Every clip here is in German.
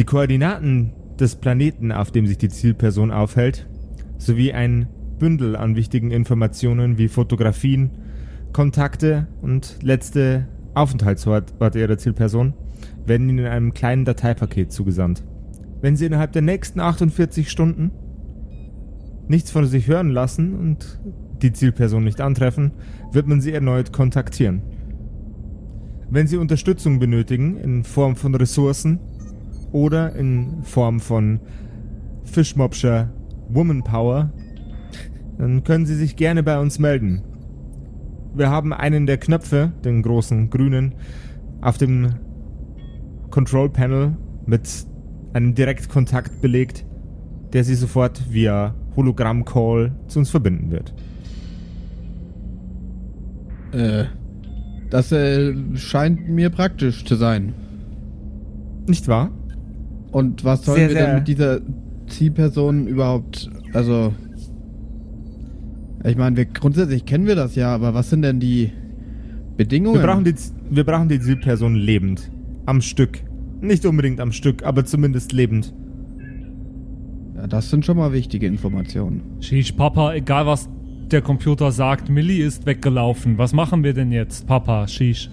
Die Koordinaten des Planeten, auf dem sich die Zielperson aufhält, sowie ein Bündel an wichtigen Informationen wie Fotografien, Kontakte und letzte Aufenthaltsorte ihrer Zielperson werden Ihnen in einem kleinen Dateipaket zugesandt. Wenn Sie innerhalb der nächsten 48 Stunden nichts von sich hören lassen und die Zielperson nicht antreffen, wird man sie erneut kontaktieren. Wenn Sie Unterstützung benötigen in Form von Ressourcen oder in Form von Fischmobscher Womanpower, dann können Sie sich gerne bei uns melden. Wir haben einen der Knöpfe, den großen grünen, auf dem Control Panel mit einem Direktkontakt belegt, der Sie sofort via Hologramm-Call zu uns verbinden wird. Äh, das äh, scheint mir praktisch zu sein. Nicht wahr? Und was sollen Sehr, wir sehr- denn mit dieser Zielperson überhaupt, also, ich meine, wir grundsätzlich kennen wir das ja, aber was sind denn die Bedingungen? Wir brauchen die, wir brauchen die Zielperson lebend. Am Stück. Nicht unbedingt am Stück, aber zumindest lebend. ja, das sind schon mal wichtige Informationen. Shish, Papa, egal was der Computer sagt, Millie ist weggelaufen. Was machen wir denn jetzt, Papa? Shish.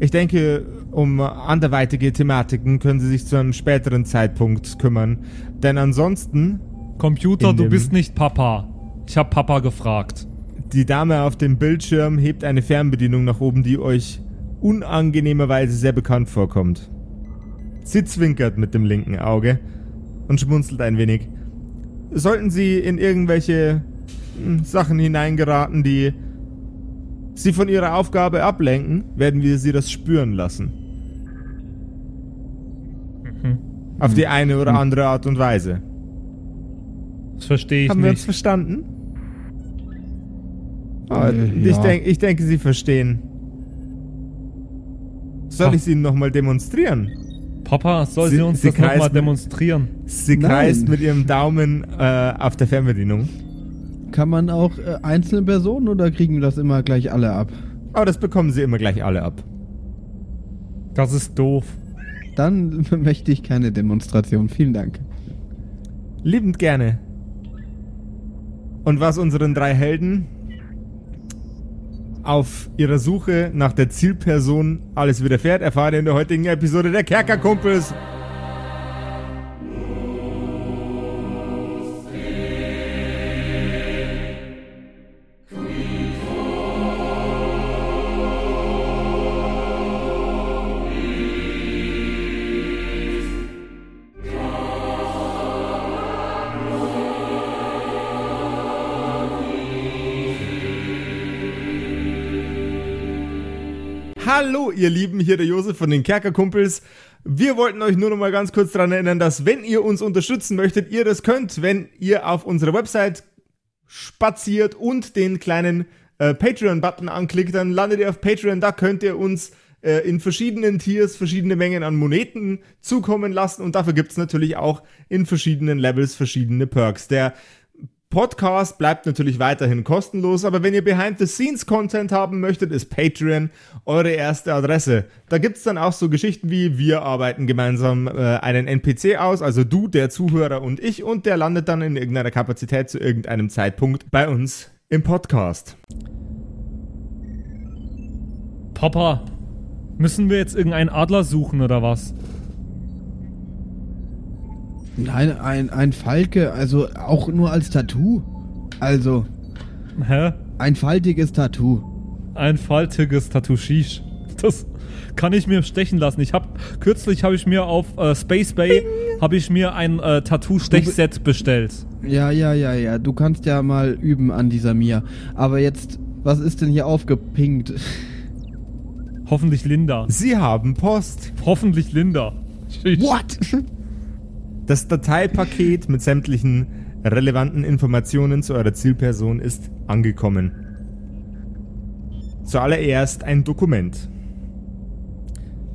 Ich denke, um anderweitige Thematiken können Sie sich zu einem späteren Zeitpunkt kümmern. Denn ansonsten, Computer, du bist nicht Papa. Ich hab Papa gefragt. die Dame auf dem Bildschirm hebt eine Fernbedienung nach oben, die euch unangenehmerweise sehr bekannt vorkommt. Sie zwinkert mit dem linken Auge und schmunzelt ein wenig. Sollten Sie in irgendwelche hm, Sachen hineingeraten, die Sie von Ihrer Aufgabe ablenken, werden wir Sie das spüren lassen. Auf die eine oder andere Art und Weise. Das verstehe ich Haben wir uns nicht. verstanden? Äh, ich, ja. denk, ich denke, Sie verstehen. Soll Ach. ich es Ihnen nochmal demonstrieren? Papa, soll sie, Sie- uns sie das nochmal demonstrieren? Sie Nein. kreist mit ihrem Daumen äh, auf der Fernbedienung. Kann man auch äh, einzelne Personen oder kriegen wir das immer gleich alle ab? Aber das bekommen Sie immer gleich alle ab. Das ist doof. Dann möchte ich keine Demonstration. Vielen Dank. Liebend gerne. Und was unseren drei Helden auf ihrer Suche nach der Zielperson alles widerfährt, erfahrt ihr in der heutigen Episode der Kerkerkumpels. Ihr Lieben, hier der Josef von den Kerkerkumpels. Wir wollten euch nur noch mal ganz kurz daran erinnern, dass wenn ihr uns unterstützen möchtet, ihr das könnt, wenn ihr auf unsere Website spaziert und den kleinen äh, Patreon-Button anklickt, dann landet ihr auf Patreon. Da könnt ihr uns äh, in verschiedenen Tiers verschiedene Mengen an Moneten zukommen lassen und dafür gibt's natürlich auch in verschiedenen Levels verschiedene Perks. Der Podcast bleibt natürlich weiterhin kostenlos, aber wenn ihr Behind-the-Scenes-Content haben möchtet, ist Patreon eure erste Adresse. Da gibt's dann auch so Geschichten wie, wir arbeiten gemeinsam äh, einen NPC aus, also du, der Zuhörer und ich, und der landet dann in irgendeiner Kapazität zu irgendeinem Zeitpunkt bei uns im Podcast. Papa, müssen wir jetzt irgendeinen Adler suchen oder was? Nein, ein, ein Falke, also auch nur als Tattoo. Also, Hä? ein faltiges Tattoo. Ein faltiges Tattoo Shish. Das kann ich mir stechen lassen. Ich habe kürzlich habe ich mir auf äh, Space Bay habe ich mir ein äh, Tattoo Stechset bestellt. Ja, ja, ja, ja. Du kannst ja mal üben an dieser Mia. Aber jetzt, was ist denn hier aufgepinkt? Hoffentlich Linda. Sie haben Post. Hoffentlich Linda. Shish. What? Das Dateipaket mit sämtlichen relevanten Informationen zu eurer Zielperson ist angekommen. Zuallererst ein Dokument.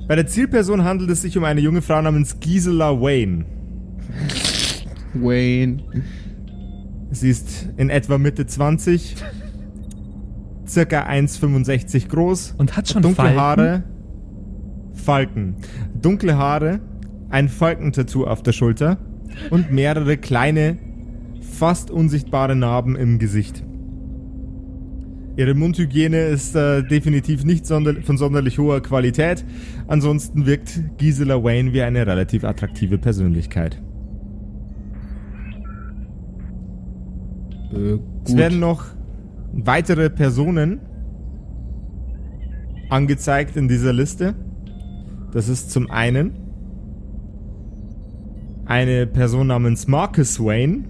Bei der Zielperson handelt es sich um eine junge Frau namens Gisela Wayne. Wayne. Sie ist in etwa Mitte 20, circa 1,65 groß, Und hat schon dunkle Falten? Haare, Falken, dunkle Haare, ein Falkentattoo auf der Schulter und mehrere kleine, fast unsichtbare Narben im Gesicht. Ihre Mundhygiene ist äh, definitiv nicht sonder von sonderlich hoher Qualität. Ansonsten wirkt Gisela Wayne wie eine relativ attraktive Persönlichkeit. Äh, Es werden noch weitere Personen angezeigt in dieser Liste. Das ist zum einen eine Person namens Marcus Swain,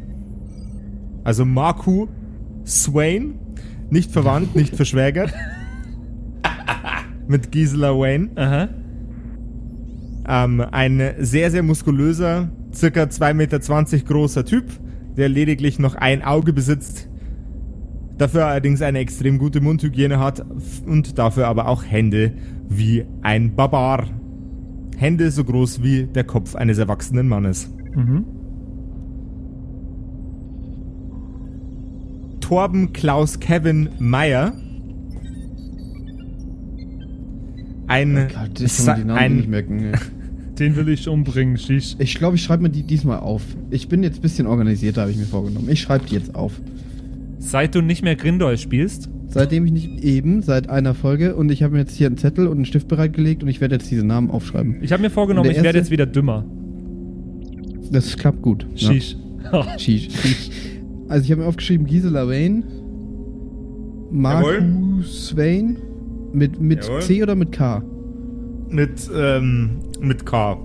also Marku Swain, nicht verwandt, nicht verschwägert, mit Gisela Wayne. Aha. Ähm, ein sehr, sehr muskulöser, circa 2,20 Meter großer Typ, der lediglich noch ein Auge besitzt, dafür allerdings eine extrem gute Mundhygiene hat und dafür aber auch Hände wie ein Barbar. Hände so groß wie der Kopf eines erwachsenen Mannes. Mhm. Torben Klaus Kevin Meyer. Ein, Oh Gott, ich kann die Namen ein nicht merken. Den will ich umbringen, Shish. Ich glaube, ich schreibe mir die diesmal auf. Ich bin jetzt ein bisschen organisierter, habe ich mir vorgenommen. Ich schreibe die jetzt auf. Seit du nicht mehr Grindel spielst, Seitdem ich nicht eben, seit einer Folge, und ich habe mir jetzt hier einen Zettel und einen Stift bereitgelegt und ich werde jetzt diese Namen aufschreiben. ich habe mir vorgenommen, ich werde jetzt wieder dümmer. Das klappt gut. Shish. Ja. Sheesh. Also ich habe mir aufgeschrieben Gisela Wayne. Marcus Wayne, mit, mit Jawohl. C oder mit K? mit, ähm, mit K.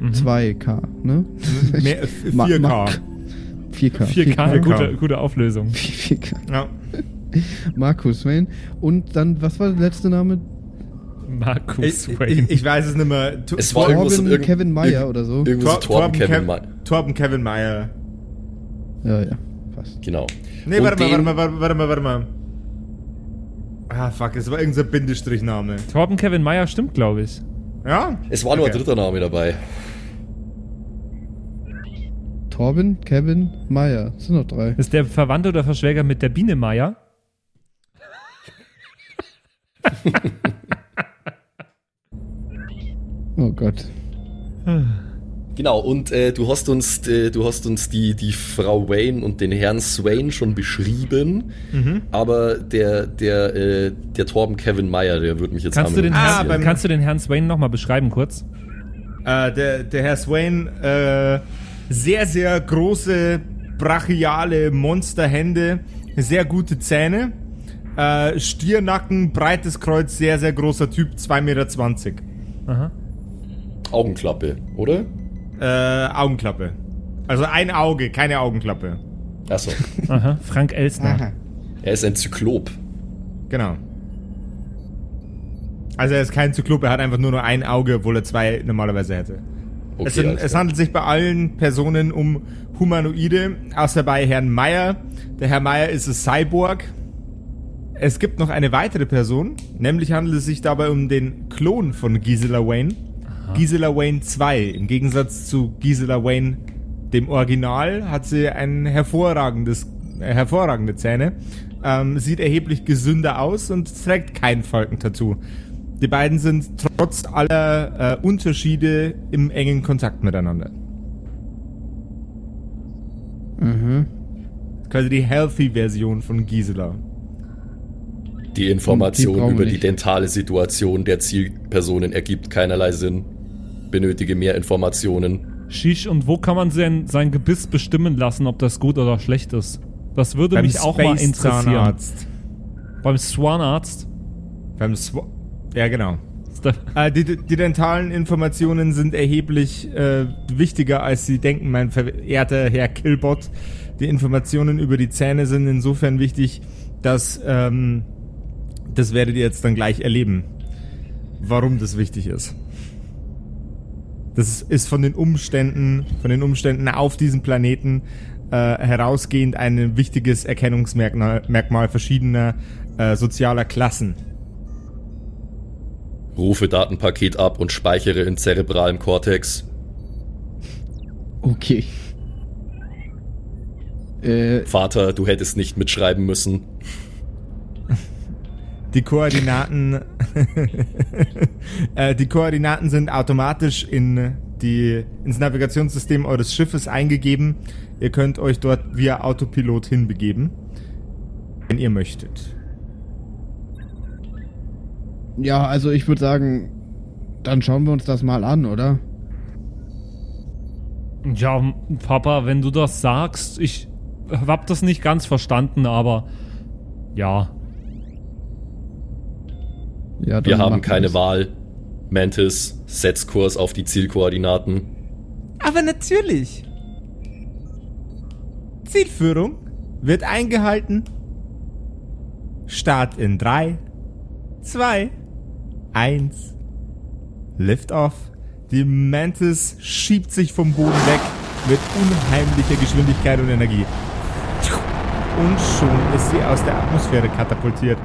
Mhm. 2K, ne? Mehr, f- Ma- 4K. Ma- 4K. 4K, 4K. Gute, gute Auflösung. 4K. Ja. Marcus Wayne. Und dann, was war der letzte Name? Markus Ich, Wayne. ich, ich weiß es nicht mehr. Tu- Es war irgendwas Torben irgend- Kevin Meyer oder so. Irgendwo so Tor- Torben Kevin Kev- Meyer. Torben Kevin Meyer. Ja, ja, fast. Genau. Nee, Und warte mal, warte mal, warte, warte mal, warte mal. Ah, fuck, es war irgendein Bindestrichname. Torben Kevin Meyer stimmt, glaube ich. Ja? Es war nur ein Okay. dritter Name dabei. Torben Kevin Meyer. Das sind noch drei. Ist der Verwandte oder Verschwäger mit der Biene Meyer? Oh Gott. Genau, und äh, du hast uns, äh, du hast uns die, die Frau Wayne und den Herrn Swain schon beschrieben, Mhm. aber der, der, äh, der Torben Kevin Meyer, der würde mich jetzt Kannst du, den Ah, Herrn, beim- kannst du den Herrn Swain nochmal beschreiben kurz? Äh, der, der Herr Swain, äh, sehr, sehr große, brachiale Monsterhände, sehr gute Zähne, äh, Stiernacken, breites Kreuz, sehr, sehr großer Typ, 2,20 Meter. Aha. Augenklappe, oder? Äh, Augenklappe. Also ein Auge, keine Augenklappe. Achso. Aha. Frank Elsner. er ist ein Zyklop. Genau. Also er ist kein Zyklop, er hat einfach nur nur ein Auge, obwohl er zwei normalerweise hätte. Okay, es, sind, es handelt sich bei allen Personen um Humanoide, außer bei Herrn Meyer. Der Herr Meyer ist ein Cyborg. Es gibt noch eine weitere Person, nämlich handelt es sich dabei um den Klon von Gisela Wayne. Gisela Wayne 2. Im Gegensatz zu Gisela Wayne, dem Original, hat sie ein hervorragendes, äh, hervorragende Zähne, ähm, sieht erheblich gesünder aus und trägt kein Falkentattoo. Die beiden sind trotz aller äh, Unterschiede im engen Kontakt miteinander. Mhm. Quasi die Healthy-Version von Gisela. Die Die Information wir über die nicht. dentale Situation der Zielpersonen ergibt keinerlei Sinn. Benötige mehr Informationen. Shish, und wo kann man sein, sein Gebiss bestimmen lassen, ob das gut oder schlecht ist? Das würde mich auch mal interessieren. Zahnarzt. Beim Swanarzt. Beim Sw ja, genau. Äh, die, die dentalen Informationen sind erheblich äh, wichtiger, als Sie denken, mein verehrter Herr Killbot. Die Informationen über die Zähne sind insofern wichtig, dass ähm, das werdet ihr jetzt dann gleich erleben, warum das wichtig ist. Das ist von den Umständen, von den Umständen auf diesem Planeten äh, herausgehend ein wichtiges Erkennungsmerkmal Merkmal verschiedener äh, sozialer Klassen. Rufe Datenpaket ab und speichere in zerebralem Kortex. Okay. Äh, Vater, du hättest nicht mitschreiben müssen. Die Koordinaten, äh, die Koordinaten sind automatisch in die, ins Navigationssystem eures Schiffes eingegeben. Ihr könnt euch dort via Autopilot hinbegeben, wenn ihr möchtet. Ja, also ich würde sagen, dann schauen wir uns das mal an, oder? Ja, Papa, wenn du das sagst, ich hab das nicht ganz verstanden, aber ja. Ja, Wir haben keine wir's. Wahl. Mantis, setz Kurs auf die Zielkoordinaten. Aber natürlich. Zielführung wird eingehalten. Start in 3, 2, 1. Lift off. Die Mantis schiebt sich vom Boden weg mit unheimlicher Geschwindigkeit und Energie. Und schon ist sie aus der Atmosphäre katapultiert.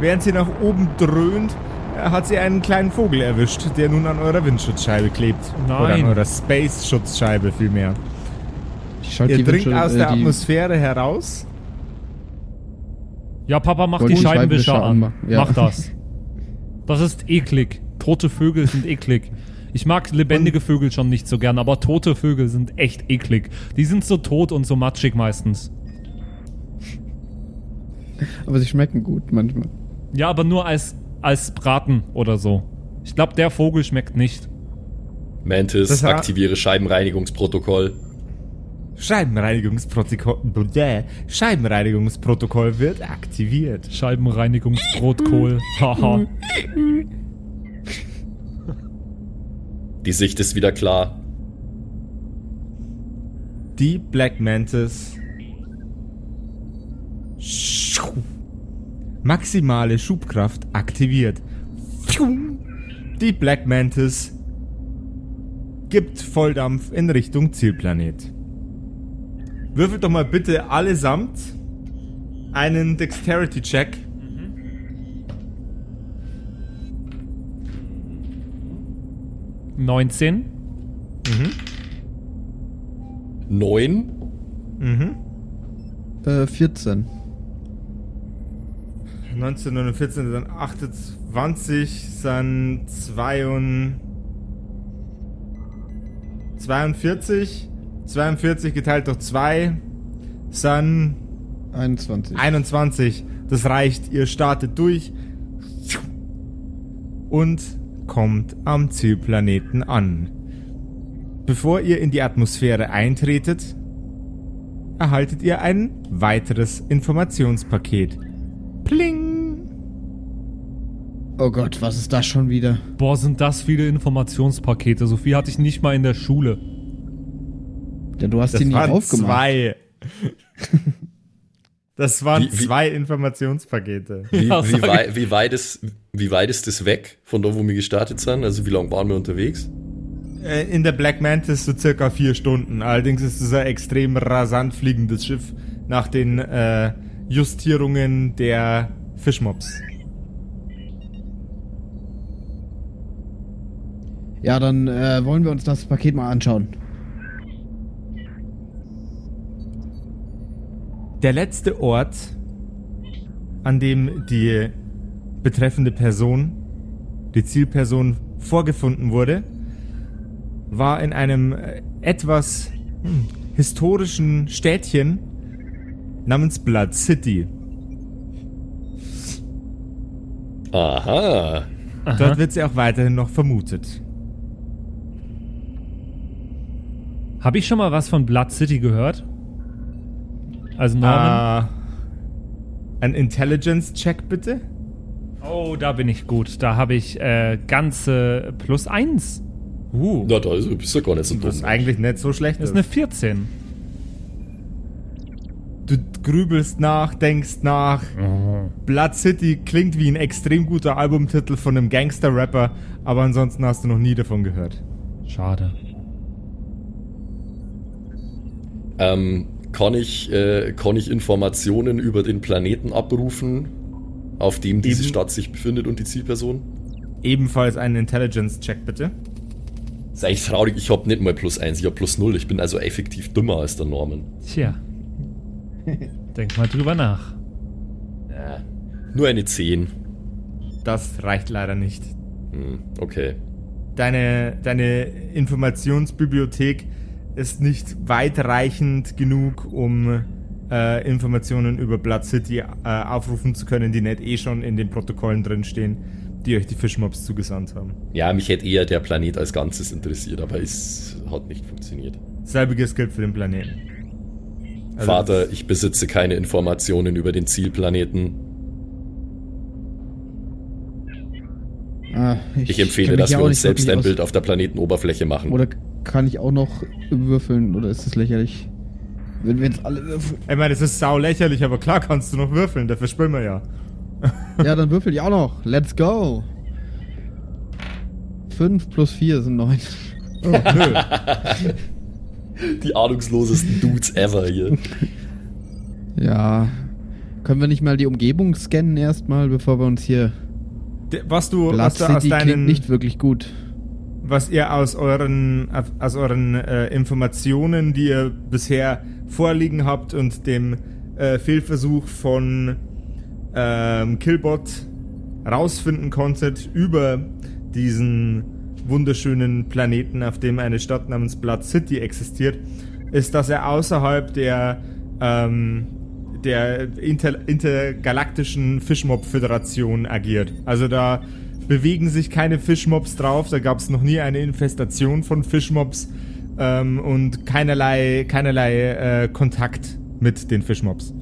Während sie nach oben dröhnt, hat sie einen kleinen Vogel erwischt, der nun an eurer Windschutzscheibe klebt. Oder an Nein. eurer Space-Schutzscheibe vielmehr. Ihr die dringt aus äh, der Atmosphäre heraus. Ja, Papa, mach die Scheibenwischer an. ja. Mach das. Das ist eklig. Tote Vögel sind eklig. Ich mag lebendige Vögel schon nicht so gern, aber tote Vögel sind echt eklig. Die sind so tot und so matschig meistens. Aber sie schmecken gut manchmal. Ja, aber nur als, als Braten oder so. Ich glaube, der Vogel schmeckt nicht. Mantis, aktiviere Scheibenreinigungsprotokoll. Scheibenreinigungsprotokoll. Scheibenreinigungsprotokoll wird aktiviert. Scheibenreinigungsbrotkohl. Haha. Die Sicht ist wieder klar. Die Black Mantis. Maximale Schubkraft aktiviert. Die Black Mantis gibt Volldampf in Richtung Zielplanet. Würfelt doch mal bitte allesamt einen Dexterity-Check. Mhm. 19. Neun. Mhm. Äh, 14. 19 und 14 dann 28, dann 2 42, 42 geteilt durch 2, dann 21. 21. Das reicht, ihr startet durch und kommt am Zielplaneten an. Bevor ihr in die Atmosphäre eintretet, erhaltet ihr ein weiteres Informationspaket. Pling! Oh Gott, was ist das schon wieder? Boah, sind das viele Informationspakete. So viel hatte ich nicht mal in der Schule. Ja, du hast Das die nicht waren aufgemacht. zwei. Das waren Wie- wie- zwei Informationspakete. Wie, Ja, wie, wei wie, weit ist, wie weit ist das weg von da, wo wir gestartet sind? Also wie lange waren wir unterwegs? Äh, In der Black Mantis so circa vier Stunden. Allerdings ist es ein extrem rasant fliegendes Schiff nach den äh, Justierungen der Fischmobs. Ja, dann äh, wollen wir uns das Paket mal anschauen. Der letzte Ort, an dem die betreffende Person, die Zielperson, vorgefunden wurde, war in einem äh, etwas hm, historischen Städtchen namens Blood City. Aha. Dort wird sie auch weiterhin noch vermutet. Habe ich schon mal was von Blood City gehört? Also Norman? Äh, ein Intelligence-Check bitte? Oh, da bin ich gut. Da habe ich äh, ganze plus eins. Uh, Na, da ist, bist du gar nicht so Das ist dumm. eigentlich nicht so schlecht. das ist eine 14. Du grübelst nach, denkst nach. Blood City klingt wie ein extrem guter Albumtitel von einem Gangster-Rapper, aber ansonsten hast du noch nie davon gehört. Schade. Ähm, kann, ich, äh, kann ich Informationen über den Planeten abrufen, auf dem diese Eben. Stadt sich befindet und die Zielperson? Ebenfalls einen Intelligence-Check bitte. Ist eigentlich traurig, ich habe nicht mal plus eins, ich habe plus null. Ich bin also effektiv dümmer als der Norman. Tja. Denk mal drüber nach. Ja. Nur eine 10. Das reicht leider nicht. Hm, okay. deine, deine Informationsbibliothek ist nicht weitreichend genug, um äh, Informationen über Blood City äh, aufrufen zu können, die nicht eh schon in den Protokollen drinstehen, die euch die Fischmobs zugesandt haben. Ja, mich hätte eher der Planet als Ganzes interessiert, aber es hat nicht funktioniert. Selbiges gilt für den Planeten. Also- Vater, ich besitze keine Informationen über den Zielplaneten. Ah, Ich empfehle, kenn mich dass wir uns selbst ein Bild auf der Planetenoberfläche machen. Oder kann ich auch noch würfeln oder ist das lächerlich? Wenn wir jetzt alle würfeln. Ich meine, es ist sau lächerlich, aber klar kannst du noch würfeln, dafür spielen wir ja. Ja, dann würfel ich auch noch. Let's go. 5 plus 4 sind 9. Oh, nö. Die ahnungslosesten Dudes ever hier. Ja. Können wir nicht mal die Umgebung scannen erstmal, bevor wir uns hier. Was du, Blood was aus City klingt deinen, nicht wirklich gut. was ihr aus euren, aus euren äh, Informationen, die ihr bisher vorliegen habt und dem äh, Fehlversuch von ähm, Killbot rausfinden konntet über diesen wunderschönen Planeten, auf dem eine Stadt namens Blood City existiert, ist, dass er außerhalb der ähm, der inter, intergalaktischen Fischmob-Föderation agiert. Also da bewegen sich keine Fischmobs drauf, da gab es noch nie eine Infestation von Fischmobs ähm, und keinerlei, keinerlei äh, Kontakt mit den Fischmobs.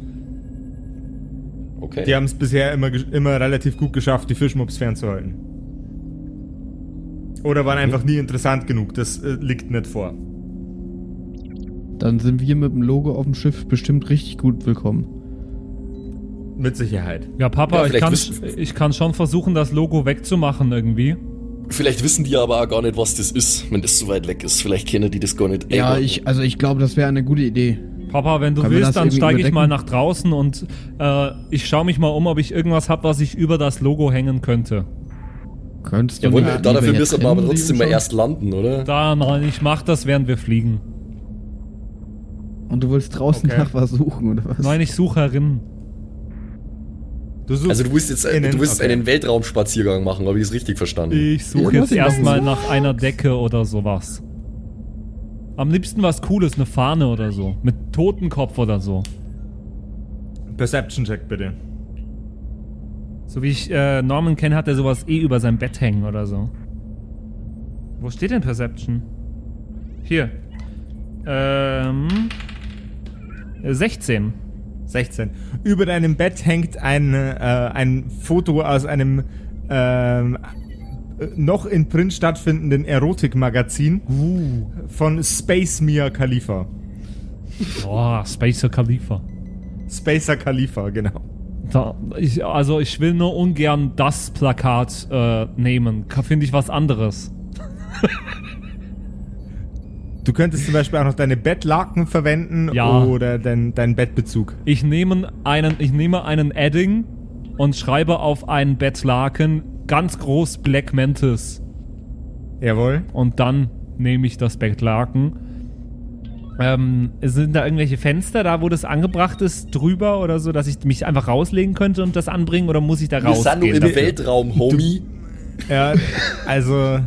Okay. Die haben es bisher immer, immer relativ gut geschafft, die Fischmobs fernzuhalten. Oder waren einfach nie interessant genug, das äh, liegt nicht vor. Dann sind wir mit dem Logo auf dem Schiff bestimmt richtig gut willkommen. Mit Sicherheit. Ja, Papa, Ja, ich, kann, ich kann schon versuchen, das Logo wegzumachen irgendwie. Vielleicht wissen die aber auch gar nicht, was das ist, wenn das so weit weg ist. Vielleicht kennen die das gar nicht. Ja, ich, also ich glaube, das wäre eine gute Idee. Papa, wenn du Können wir willst, dann steige ich mal nach draußen und äh, ich schaue mich mal um, ob ich irgendwas habe, was ich über das Logo hängen könnte. Könntest du Jawohl, nicht da lieber dafür müssen wir aber trotzdem mal erst landen, oder? Da, nein, ich mach das, während wir fliegen. Und du willst draußen Okay. nach was suchen, oder was? Nein, ich suche herin. Du suchst Also du willst jetzt Innen, du willst okay. einen Weltraumspaziergang machen, habe ich das richtig verstanden? Ich suche Ja, jetzt erstmal nach einer Decke oder sowas. Am liebsten was Cooles, eine Fahne oder so. Mit Totenkopf oder so. Perception-Check bitte. So wie ich äh, Norman kenne, hat er sowas eh über sein Bett hängen oder so. Wo steht denn Perception? Hier. Ähm. Äh, 16. 16. Über deinem Bett hängt ein, äh, ein Foto aus einem ähm, äh, noch in Print stattfindenden Erotikmagazin von Space Mia Khalifa. Boah, Spacer Khalifa. Spacer Khalifa, genau. Da, ich, also ich will nur ungern das Plakat äh, nehmen. Finde ich was anderes. Du könntest zum Beispiel auch noch deine Bettlaken verwenden Ja. oder dein, deinen Bettbezug. Ich nehme einen, ich nehme einen Edding und schreibe auf einen Bettlaken ganz groß Black Mantis. Jawohl. Und dann nehme ich das Bettlaken. Ähm, sind da irgendwelche Fenster da, wo das angebracht ist, drüber oder so, dass ich mich einfach rauslegen könnte und das anbringen oder muss ich da Wir sind nur rausgehen? im? Weltraum, Homie. Ja, also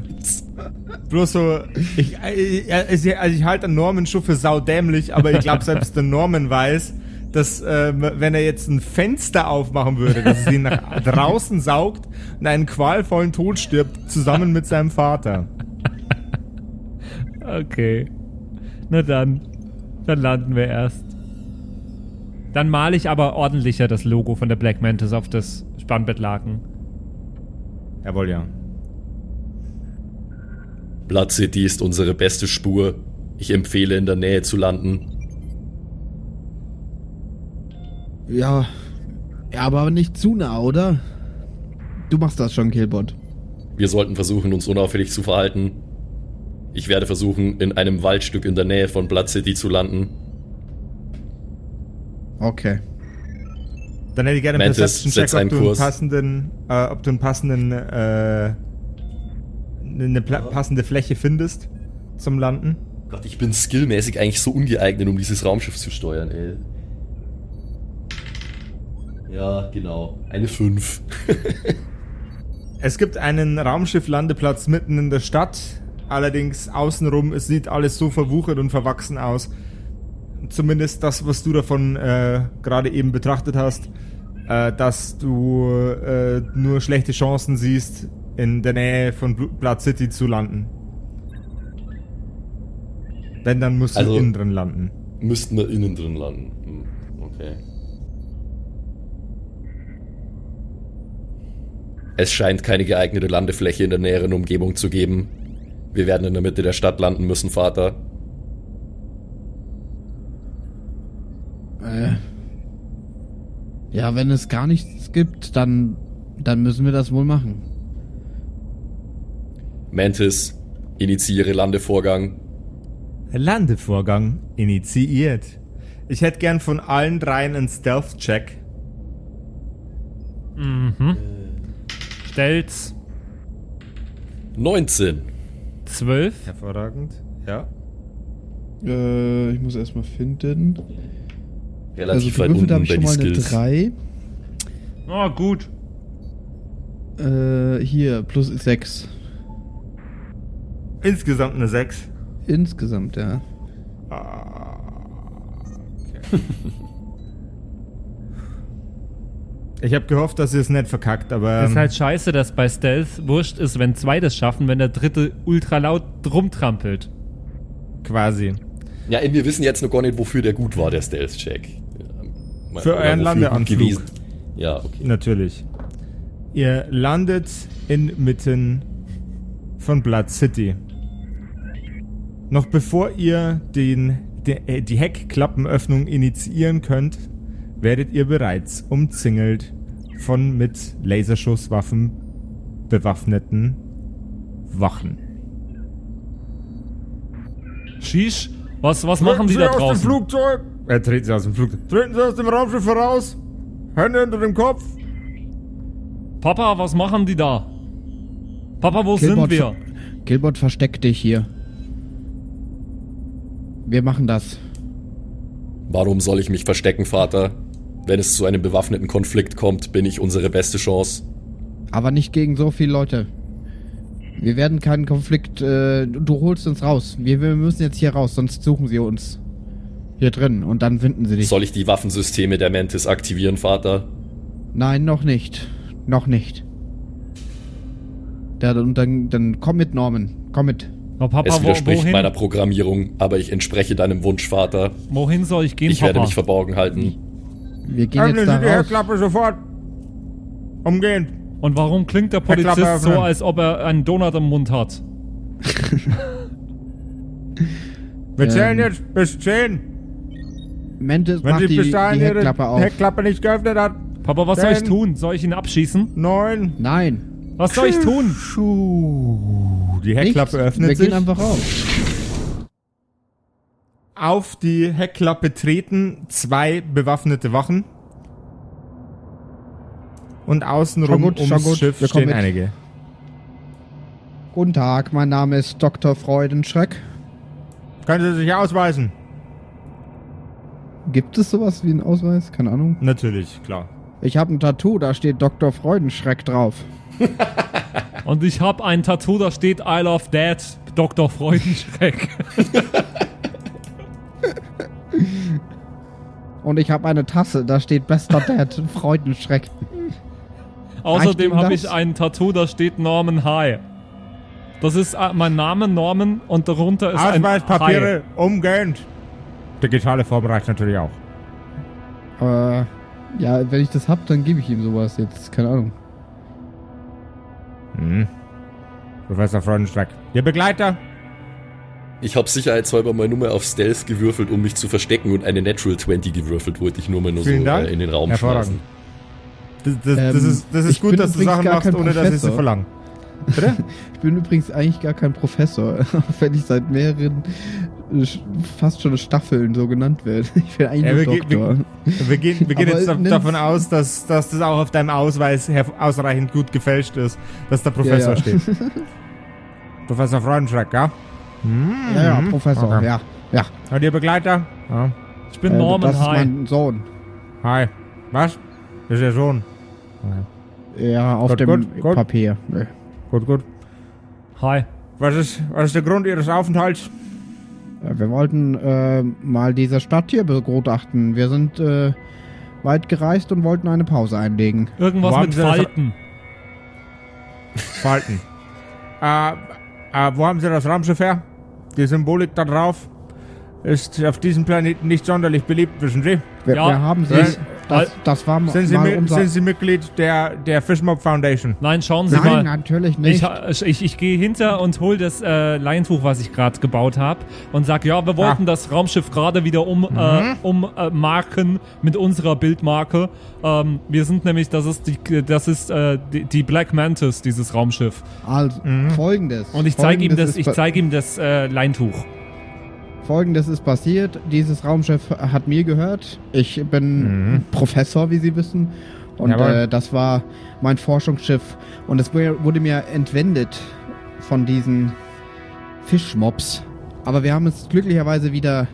bloß so, ich, also ich halte Norman schon für saudämlich, aber ich glaube, selbst der Norman weiß, dass ähm, wenn er jetzt ein Fenster aufmachen würde, dass es ihn nach draußen saugt und einen qualvollen Tod stirbt, zusammen mit seinem Vater. Okay. Na dann. Dann landen wir erst. Dann male ich aber ordentlicher das Logo von der Black Mantis auf das Spannbettlaken. Jawohl, ja. Blood City ist unsere beste Spur. Ich empfehle, in der Nähe zu landen. Ja. Ja, aber nicht zu nah, oder? Du machst das schon, Killbot. Wir sollten versuchen, uns unauffällig zu verhalten. Ich werde versuchen, in einem Waldstück in der Nähe von Blood City zu landen. Okay. Dann hätte ich gerne einen Perception-Check, ob du einen passenden, äh, ob du einen passenden, äh, eine pla- passende Fläche findest zum Landen. Gott, ich bin skillmäßig eigentlich so ungeeignet, um dieses Raumschiff zu steuern, ey. Ja, genau. Eine 5. Es gibt einen Raumschifflandeplatz mitten in der Stadt. Allerdings außenrum, es sieht alles so verwuchert und verwachsen aus. Zumindest das, was du davon äh, gerade eben betrachtet hast, äh, dass du äh, nur schlechte Chancen siehst, in der Nähe von Blood City zu landen. Wenn, dann musst du Also- innen drin landen. Müssten wir innen drin landen. Hm, okay. Es scheint keine geeignete Landefläche in der näheren Umgebung zu geben. Wir werden in der Mitte der Stadt landen müssen, Vater. Ja, wenn es gar nichts gibt, dann, dann müssen wir das wohl machen. Mantis, initiiere Landevorgang. Landevorgang initiiert. Ich hätte gern von allen dreien einen Stealth-Check. Mhm. Stellt's 19. 12. Hervorragend. Ja. Äh, ich muss erstmal finden. Relativ also weit unten ich bei schon den mal eine Skills. 3. Oh, gut. Äh, hier, plus 6. Insgesamt eine 6. Insgesamt, ja. Ich habe gehofft, dass ihr es nicht verkackt, aber Das ist ähm, halt scheiße, dass bei Stealth wurscht ist, wenn zwei das schaffen, wenn der dritte ultra laut rumtrampelt. quasi. Ja, wir wissen jetzt noch gar nicht, wofür der gut war, der Stealth-Check. Für euren Landeanflug. gewesen. Ja, okay. Natürlich. Ihr landet inmitten von Blood City. Noch bevor ihr den, de, äh, die Heckklappenöffnung initiieren könnt, werdet ihr bereits umzingelt von mit Laserschusswaffen bewaffneten Wachen. Shish, was, was machen die da aus dem draußen? Flugzeug! Er treten Sie aus dem Flugzeug. Treten Sie aus dem Raumschiff heraus! Hände hinter dem Kopf! Papa, was machen die da? Papa, wo Killbot, sind wir? Gilbert, versteck dich hier. Wir machen das. Warum soll ich mich verstecken, Vater? Wenn es zu einem bewaffneten Konflikt kommt, bin ich unsere beste Chance. Aber nicht gegen so viele Leute. Wir werden keinen Konflikt. Äh, du holst uns raus. Wir, wir müssen jetzt hier raus, sonst suchen sie uns. Hier drin und dann finden sie dich. Soll ich die Waffensysteme der Mantis aktivieren, Vater? Nein, noch nicht. Noch nicht. Ja, und dann, dann komm mit, Norman. Komm mit. Oh, Papa, Es wo, widerspricht wohin? meiner Programmierung, aber ich entspreche deinem Wunsch, Vater. wohin soll ich gehen, Ich Papa? werde mich verborgen halten. Wir gehen Öffnen jetzt Sie da die raus. Heckklappe sofort! Umgehend! Und warum klingt der Polizist so, als ob er einen Donut im Mund hat? Wir Ähm. zählen jetzt bis 10. Mantis, Wenn mach sie die, bis die dahin ihre Heckklappe auf. Heckklappe nicht geöffnet hat. Papa, was soll ich tun? Soll ich ihn abschießen? 9. Nein. Was soll ich tun? Die Heckklappe Nichts. öffnet Wir sich. gehen einfach rauf. Auf die Heckklappe treten zwei bewaffnete Wachen. Und außenrum gut, ums gut. Schiff Wir stehen mit. einige. Guten Tag, mein Name ist Dr. Freudenschreck. Können Sie sich ausweisen? Gibt es sowas wie einen Ausweis? Keine Ahnung. Natürlich, klar. Ich habe ein Tattoo, da steht Dr. Freudenschreck drauf. Und ich habe ein Tattoo, da steht I love Dad, Dr. Freudenschreck. Und ich habe eine Tasse, da steht Bester Dad, Freudenschreck. Außerdem habe ich ein Tattoo, da steht Norman High. Das ist äh, mein Name, Norman, und darunter ist ein Ausweispapiere, umgehend. Digitale Form reicht natürlich auch. Aber ja, wenn ich das hab, dann gebe ich ihm sowas jetzt. Keine Ahnung. Hm. Professor Freudenschreck. Ihr Begleiter? Ich habe sicherheitshalber mal nur mal auf Stealth gewürfelt, um mich zu verstecken und eine Natural 20 gewürfelt, wollte ich nur mal nur so Vielen Dank. äh, in den Raum schmeißen. Das, das, das Ähm, ist, das ist gut, dass du Sachen machst, ohne dass ich sie verlange. Bitte? Ich bin übrigens eigentlich gar kein Professor, auch wenn ich seit mehreren, fast schon Staffeln so genannt werde. Ich bin eigentlich Ja, nur wir, ge- Doktor. wir, wir gehen, wir gehen jetzt davon aus, dass, dass das auch auf deinem Ausweis her- ausreichend gut gefälscht ist, dass da Professor Ja, ja. steht. Professor Freudenschreck, ja? Hm, Ja, ja, mhm. Professor, Okay. ja. Ja. Und ihr Begleiter? Ja. Ich bin Äh, Norman das ist High. mein Sohn. Hi. Was? Das ist der Sohn. Ja, auf Gut, dem gut, gut. Papier. Nö. Gut, gut. Hi. Was ist, was ist der Grund Ihres Aufenthalts? Ja, Wir wollten äh, mal diese Stadt hier begutachten. Wir sind äh, weit gereist und wollten eine Pause einlegen. Irgendwas mit Falten. Falten. äh, äh, wo haben Sie das Raumschiff her? Die Symbolik da drauf ist auf diesem Planeten nicht sonderlich beliebt, wissen Sie? Wir, Ja, wir haben sie. äh, Das, das war Sind Sie, mal unser. sind Sie Mitglied der, der Fishmob Foundation? Nein, schauen Sie Nein, mal. natürlich Ich, nicht. ha- ich, ich gehe hinter und hol das äh, Leintuch, was ich gerade gebaut habe, und sag, ja, wir wollten Ah. das Raumschiff gerade wieder um, äh, ummarken mit unserer Bildmarke. Ähm, wir sind nämlich, das ist die, das ist äh, die, die Black Mantis, dieses Raumschiff. Also, folgendes. Und ich zeige ihm das, ich zeige ihm das äh, Leintuch. Folgendes ist passiert. Dieses Raumschiff hat mir gehört. Ich bin Professor, wie Sie wissen. Und äh, das war mein Forschungsschiff. Und es wurde mir entwendet von diesen Fischmobs. Aber wir haben es glücklicherweise wieder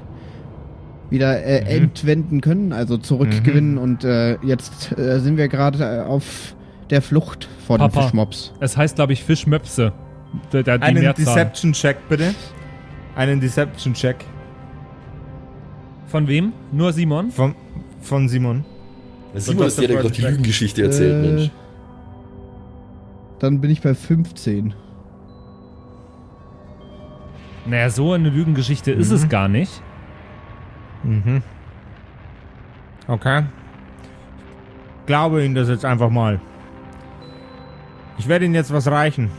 wieder äh, entwenden können, also zurückgewinnen. Und äh, jetzt äh, sind wir gerade äh, auf der Flucht vor den Papa. Fischmobs. Es heißt, glaube ich, Fischmöpse. Der, Einen. Deception-Check, bitte. Einen Deception-Check Von wem? Nur Simon? von, von Simon. Simon ist der, der gerade die Lügengeschichte erzählt, Äh, Mensch. Dann bin ich bei 15. Naja, so eine Lügengeschichte ist Mhm. es gar nicht. Mhm. Okay. Glaube Ihnen das jetzt einfach mal. Ich werde Ihnen jetzt was reichen.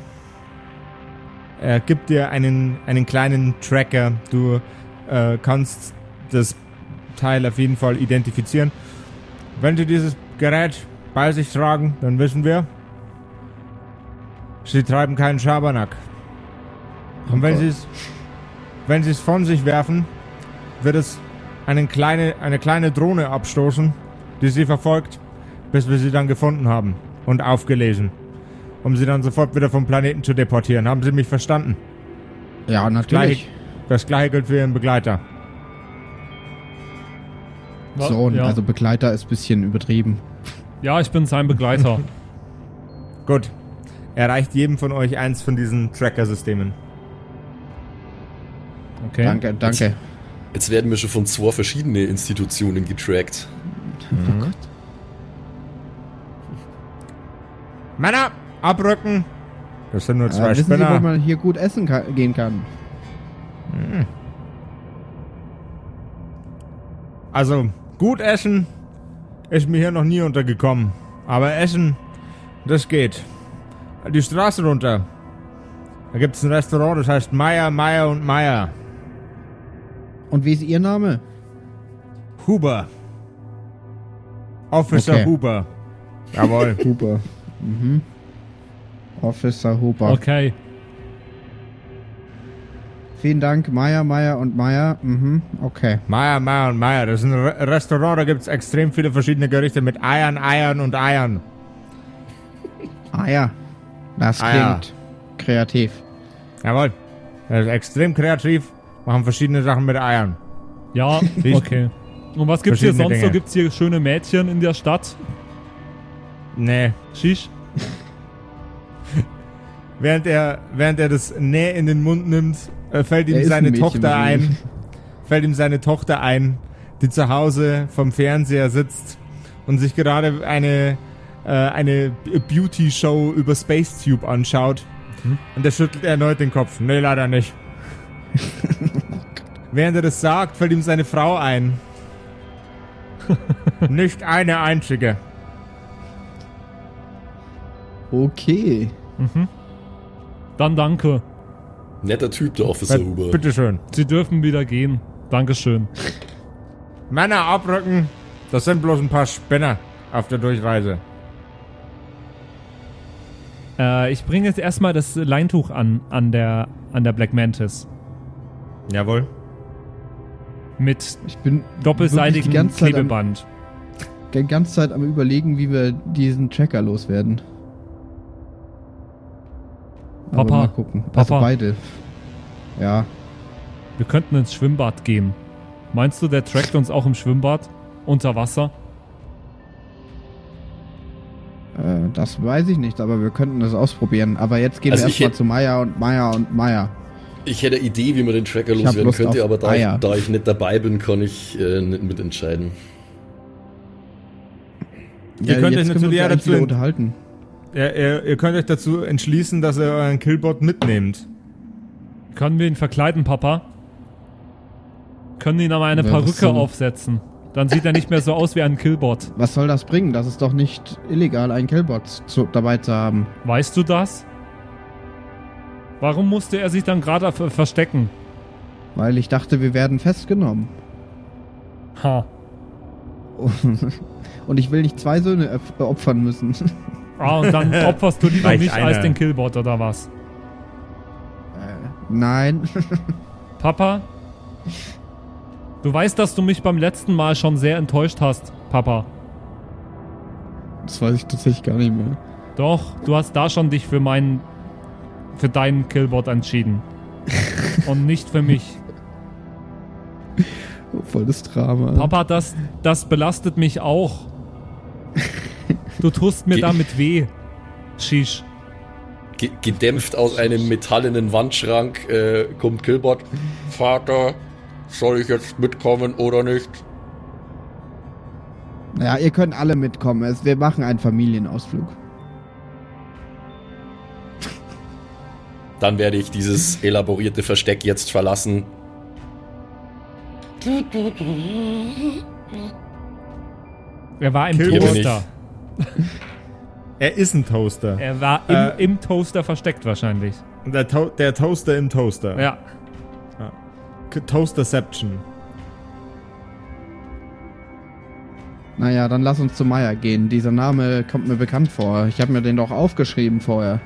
Er gibt dir einen, einen kleinen Tracker. Du äh, kannst das Teil auf jeden Fall identifizieren. Wenn Sie dieses Gerät bei sich tragen, dann wissen wir, Sie treiben keinen Schabernack. Und wenn Okay. Sie es wenn Sie es von sich werfen, wird es einen kleine, eine kleine Drohne abstoßen, die Sie verfolgt, bis wir sie dann gefunden haben und aufgelesen. Um sie dann sofort wieder vom Planeten zu deportieren. Haben Sie mich verstanden? Ja, natürlich. Das gleiche gilt für Ihren Begleiter. So, ja. also Begleiter ist ein bisschen übertrieben. ja, ich bin sein Begleiter. Gut. Erreicht jedem von euch eins von diesen Tracker-Systemen. Okay. Danke, danke. Jetzt werden wir schon von zwei verschiedenen Institutionen getrackt. Oh Gott. Männer, abrücken! Das sind nur Äh, zwei wissen Sie, wo Spinner. man hier gut essen ka gehen kann? Also, gut essen ist mir hier noch nie untergekommen. Aber essen, das geht. Die Straße runter. Da gibt's ein Restaurant, das heißt Meier, Meier und Meier. Und wie ist Ihr Name? Huber. Officer Okay. Huber. Jawohl. Huber. mhm. Officer Huber. Okay. Vielen Dank, Meier, Meier und Meier. Mhm. Okay. Meier, Meier und Meier. Das ist ein Re Restaurant, da gibt's extrem viele verschiedene Gerichte mit Eiern, Eiern und Eiern. Ah ja. Das ja. klingt kreativ. Jawohl. Das ist extrem kreativ. Machen verschiedene Sachen mit Eiern. Ja, okay. Und was gibt's hier Verschiedene sonst so? Dinge. Gibt's hier schöne Mädchen in der Stadt? Nee. Shish? Während er, während er das Näh in den Mund nimmt, äh, fällt ihm seine ein Mädchen Tochter ein. Fällt ihm seine Tochter ein, die zu Hause vom Fernseher sitzt und sich gerade eine, äh, eine Beauty-Show über Space Tube anschaut. Und er schüttelt erneut den Kopf. Nee, leider nicht. Während er das sagt, fällt ihm seine Frau ein. nicht eine einzige. Okay. Dann danke. Netter Typ, der Officer Äh, Huber. Bitteschön. Sie dürfen wieder gehen. Dankeschön. Männer abrücken. Das sind bloß ein paar Spinner auf der Durchreise. Äh, ich bringe jetzt erstmal das Leintuch an, an der, an der Black Mantis. Jawohl. Mit Ich bin doppelseitigem die ganze Zeit am, Klebeband. die ganze Zeit am überlegen, wie wir diesen Tracker loswerden. Aber Papa, mal gucken. Also Papa. beide. Ja. Wir könnten ins Schwimmbad gehen. Meinst du, der trackt uns auch im Schwimmbad? Unter Wasser? Äh, Das weiß ich nicht, aber wir könnten das ausprobieren. Aber jetzt gehen Also wir erstmal zu Maya und Maya und Maya. Ich hätte eine Idee, wie man den Tracker loswerden Lust könnte, aber da ich, da ich nicht dabei bin, kann ich äh, nicht mitentscheiden. Ihr könnt euch natürlich uns ja dazu unterhalten. Ja, ihr, ihr könnt euch dazu entschließen, dass ihr euren Killbot mitnehmt. Können wir ihn verkleiden, Papa? Können ihn aber eine Ja, Perücke soll- aufsetzen. Dann sieht er nicht mehr so aus wie ein Killbot. Was soll das bringen? Das ist doch nicht illegal, einen Killbot zu, dabei zu haben. Weißt du das? Warum musste er sich dann gerade ver- verstecken? Weil ich dachte, wir werden festgenommen. Ha. Und ich will nicht zwei Söhne opfern müssen. Ah, und dann opferst du lieber Reicht mich als einer. den Killbot oder was? Nein. Papa? Du weißt, dass du mich beim letzten Mal schon sehr enttäuscht hast, Papa. Das weiß ich tatsächlich gar nicht mehr. Doch, du hast da schon dich für meinen für deinen Killbot entschieden. Und nicht für mich. Oh, voll das Drama. Papa, das, das belastet mich auch. Du tust mir Ge- damit weh. Shish. Ge gedämpft aus einem metallenen Wandschrank äh, kommt Killbot. Vater, soll ich jetzt mitkommen oder nicht? Ja, ihr könnt alle mitkommen. Es, wir machen einen Familienausflug. Dann werde ich dieses elaborierte Versteck jetzt verlassen. Er war im. Toaster. Er ist ein Toaster. Er war im, Äh. im Toaster versteckt wahrscheinlich. Der, to der Toaster im Toaster. Ja. Toasterception. Naja, dann lass uns zu Maya gehen. Dieser Name kommt mir bekannt vor. Ich habe mir den doch aufgeschrieben vorher.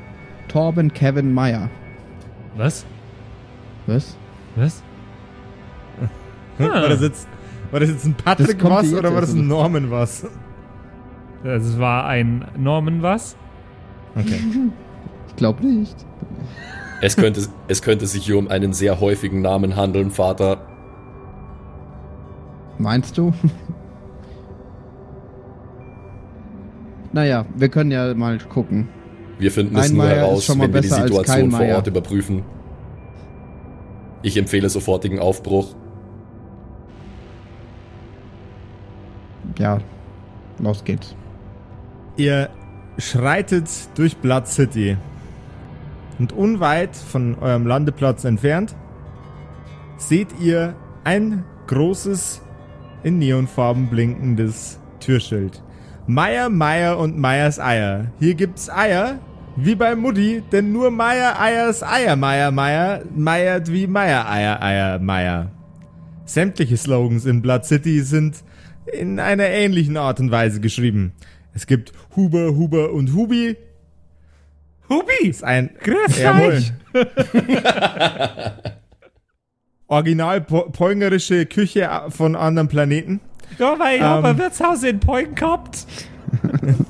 Torben Kevin Meyer. Was? Was? Was? Hm? War, das jetzt, war das jetzt ein Patrick was oder war das ein Norman was? Es war ein Norman was? Okay. Ich glaube nicht. Es könnte, es könnte sich hier um einen sehr häufigen Namen handeln, Vater. Meinst du? naja, wir können ja mal gucken. Wir finden es nur heraus, schon mal wenn wir die besser als kein Situation vor. Ort überprüfen. Ich empfehle sofortigen Aufbruch. Ja, los geht's. Ihr schreitet durch Blood City. Und unweit von eurem Landeplatz entfernt seht ihr ein großes, in Neonfarben blinkendes Türschild. Meier, Meier und Meyers Eier. Hier gibt's Eier, wie bei Mutti, denn nur Meier, Eiers, Eier, Meier, Meier, meiert wie Meier, Eier, Eier, Meier. Sämtliche Slogans in Blood City sind in einer ähnlichen Art und Weise geschrieben. Es gibt Huber, Huber und Hubi. Hubi! Ist ein Grüß euch! Original po Küche von anderen Planeten. Ja, weil ich Ähm. ein Wirtshaus in Poing gehabt.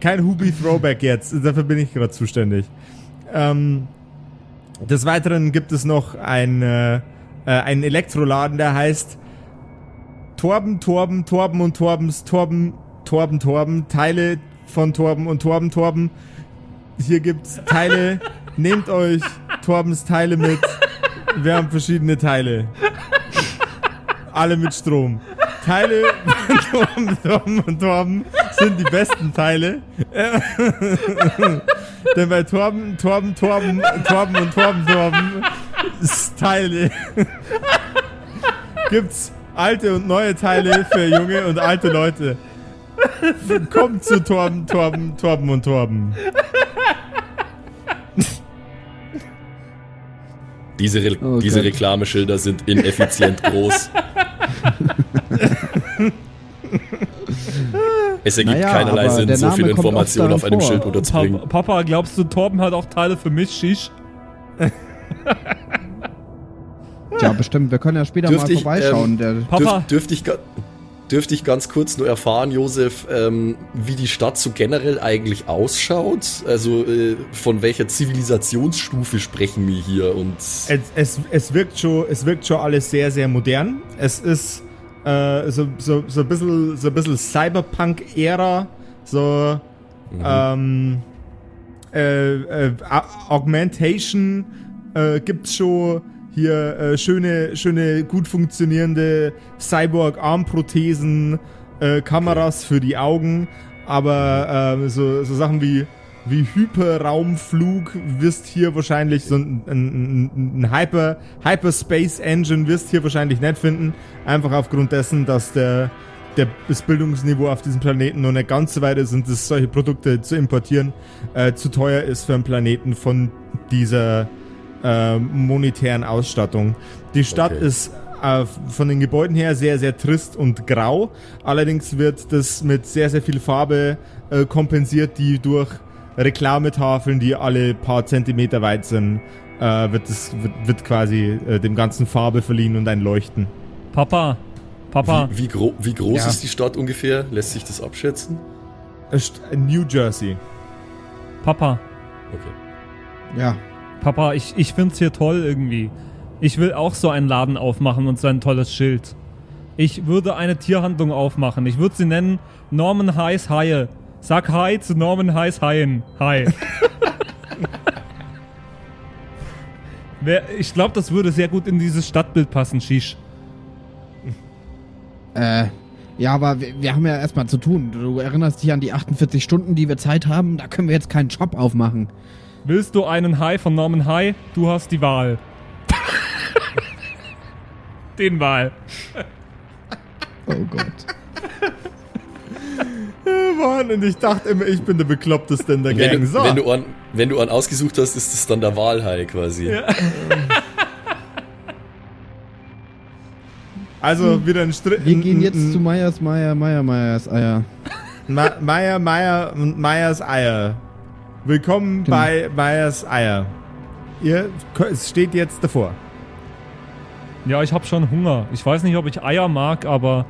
Kein Hubi Throwback jetzt, dafür bin ich gerade zuständig. Ähm, des Weiteren gibt es noch ein, äh, äh, einen Elektroladen, der heißt Torben, Torben, Torben und Torbens, Torben, Torben, Torben, Teile von Torben und Torben, Torben. Hier gibt's Teile, nehmt euch Torbens Teile mit. Wir haben verschiedene Teile. Alle mit Strom. Teile von Torben, Torben und Torben sind die besten Teile. Denn bei Torben, Torben, Torben, Torben und Torben, Torben Teile gibt's alte und neue Teile für junge und alte Leute. Kommt zu Torben, Torben, Torben und Torben. Diese, Re Oh diese. Reklameschilder sind ineffizient groß. es ergibt Naja, keinerlei Sinn, so viel Information auf einem Schild unterzubringen. Pa Papa, glaubst du, Torben hat auch Teile für mich, Shish? Ja, bestimmt. Wir können ja später Dürfte mal ich, vorbeischauen. ähm, Papa, Dürf, dürfte, ich, dürfte ich ganz kurz nur erfahren, Josef, ähm, wie die Stadt so generell eigentlich ausschaut? Also äh, von welcher Zivilisationsstufe sprechen wir hier? Und Es, es, es, wirkt schon, es wirkt schon alles sehr, sehr modern. Es ist äh, so, so, so ein bisschen, so ein bisschen Cyberpunk-Ära So, ähm, äh, äh, Augmentation äh, gibt's schon. Hier äh, schöne, schöne, gut funktionierende Cyborg-Armprothesen, äh, Kameras für die Augen, aber äh, so, so Sachen wie wie Hyperraumflug wirst hier wahrscheinlich so ein, ein, ein, Hyper, Hyperspace Engine wirst hier wahrscheinlich nicht finden. Einfach aufgrund dessen, dass der, der, das Bildungsniveau auf diesem Planeten noch nicht ganz so weit ist und dass solche Produkte zu importieren äh, zu teuer ist für einen Planeten von dieser äh, monetären Ausstattung. Die Stadt Okay. ist äh, von den Gebäuden her sehr, sehr trist und grau. Allerdings wird das mit sehr, sehr viel Farbe äh, kompensiert, die durch Reklametafeln, die alle paar Zentimeter weit sind, äh, wird, das, wird, wird quasi äh, dem Ganzen Farbe verliehen und ein Leuchten. Papa, Papa, Wie, wie, gro wie groß Ja. ist die Stadt ungefähr? Lässt sich das abschätzen? St- New Jersey. Papa, Okay. Ja. Papa, ich, ich find's hier toll irgendwie. Ich will auch so einen Laden aufmachen und so ein tolles Schild. Ich würde eine Tierhandlung aufmachen. Ich würde sie nennen Norman Heiß Haie. Sag Hi zu Norman Heiß Haien. Hi. Ich glaube, das würde sehr gut in dieses Stadtbild passen, Shish. Äh, ja, aber wir, wir haben ja erstmal zu tun. Du erinnerst dich an die 48 Stunden, die wir Zeit haben. Da können wir jetzt keinen Shop aufmachen. Willst du einen Hai von Norman Hai? Du hast die Wahl. Den Wahl. Oh Gott. Mann, und ich dachte immer, ich bin der Bekloppteste in der Wenn Gang. du, So, wenn, du an, wenn du einen ausgesucht hast, ist das dann der Walhai quasi. also wieder ein Strich. Wir gehen jetzt zu Meyers, Meyer, Meyer, Meyers Eier. Ma Meier, Meier und Meyers Eier. Willkommen Genau. bei Meyers Eier. Ihr es steht jetzt davor. Ja, ich hab schon Hunger. Ich weiß nicht, ob ich Eier mag, aber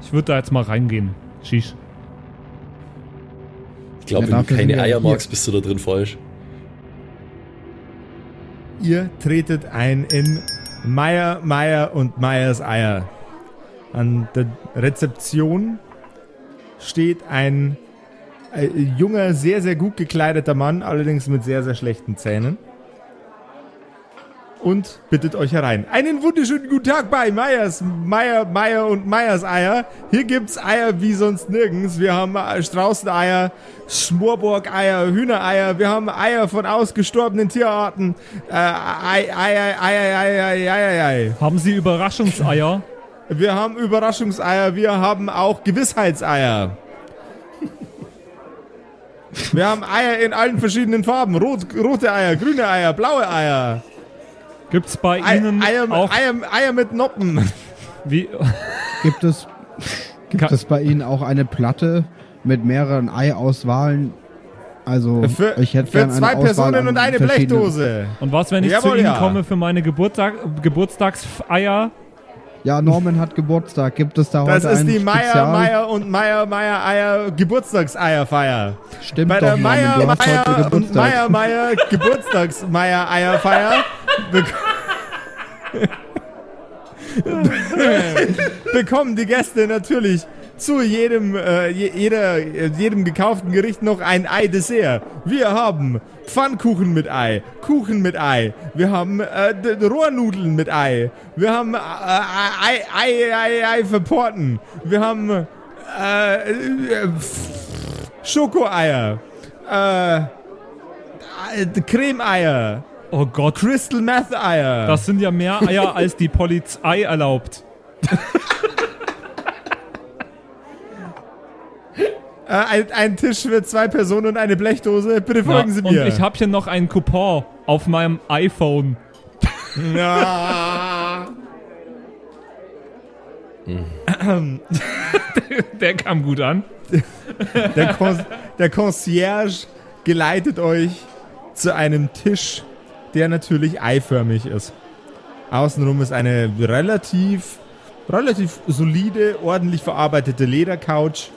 ich würde da jetzt mal reingehen. Shish. Ich glaube, wenn du keine Eier magst, bist du da drin falsch. Ihr tretet ein in Meier, Meier und Meyers Eier. An der Rezeption steht ein äh, junger, sehr, sehr gut gekleideter Mann, allerdings mit sehr, sehr schlechten Zähnen. Und bittet euch herein. Einen wunderschönen guten Tag bei Meyers, Meier, Meier und Meyers Eier. Hier gibt's Eier wie sonst nirgends. Wir haben äh, Straußeneier, Schmorburg-Eier, Hühnereier. Wir haben Eier von ausgestorbenen Tierarten. Äh, Ei, Ei, Ei, Ei, Ei, Ei, Ei, Ei. Haben Sie Überraschungseier? Wir haben Überraschungseier. Wir haben auch Gewissheitseier. Wir haben Eier in allen verschiedenen Farben. Rot, rote Eier, grüne Eier, blaue Eier. Gibt's bei Ei, Ihnen Eier, auch Eier, Eier mit Noppen. wie Gibt es, gibt Ka- es bei Ihnen auch eine Platte mit mehreren Eiauswahlen? Also, Für, ich hätte für zwei Personen und eine Blechdose. Und was, wenn ich Jawohl, zu Ihnen ja. komme für meine Geburtstag, Geburtstagseier? Ja, Norman hat Geburtstag. Gibt es da Das heute ist ein die Meier? Meier und Meier, Meier Eier Geburtstagseierfeier. Stimmt Bei doch, der Meier, Meier und. Meier, Meier Geburtstags-Meier Eierfeier bek bekommen die Gäste natürlich zu jedem, äh, je, jeder, äh, jedem gekauften Gericht noch ein Ei-Dessert. Wir haben Pfannkuchen mit Ei, Kuchen mit Ei, wir haben äh, Rohrnudeln mit Ei, wir haben äh, Ei, Ei, Ei, Ei für Porten, wir haben äh, äh, Schokoeier, äh, äh, Creme-Eier, Oh Gott, Crystal Meth Eier. das sind ja mehr Eier, als die Polizei erlaubt. äh, ein, ein Tisch für zwei Personen und eine Blechdose. Bitte folgen Sie und mir. ich habe hier noch einen Coupon auf meinem iPhone. Ja. Der kam gut an. der, Con der Concierge geleitet euch zu einem Tisch, der natürlich eiförmig ist. Außenrum ist eine relativ, relativ solide, ordentlich verarbeitete Ledercouch,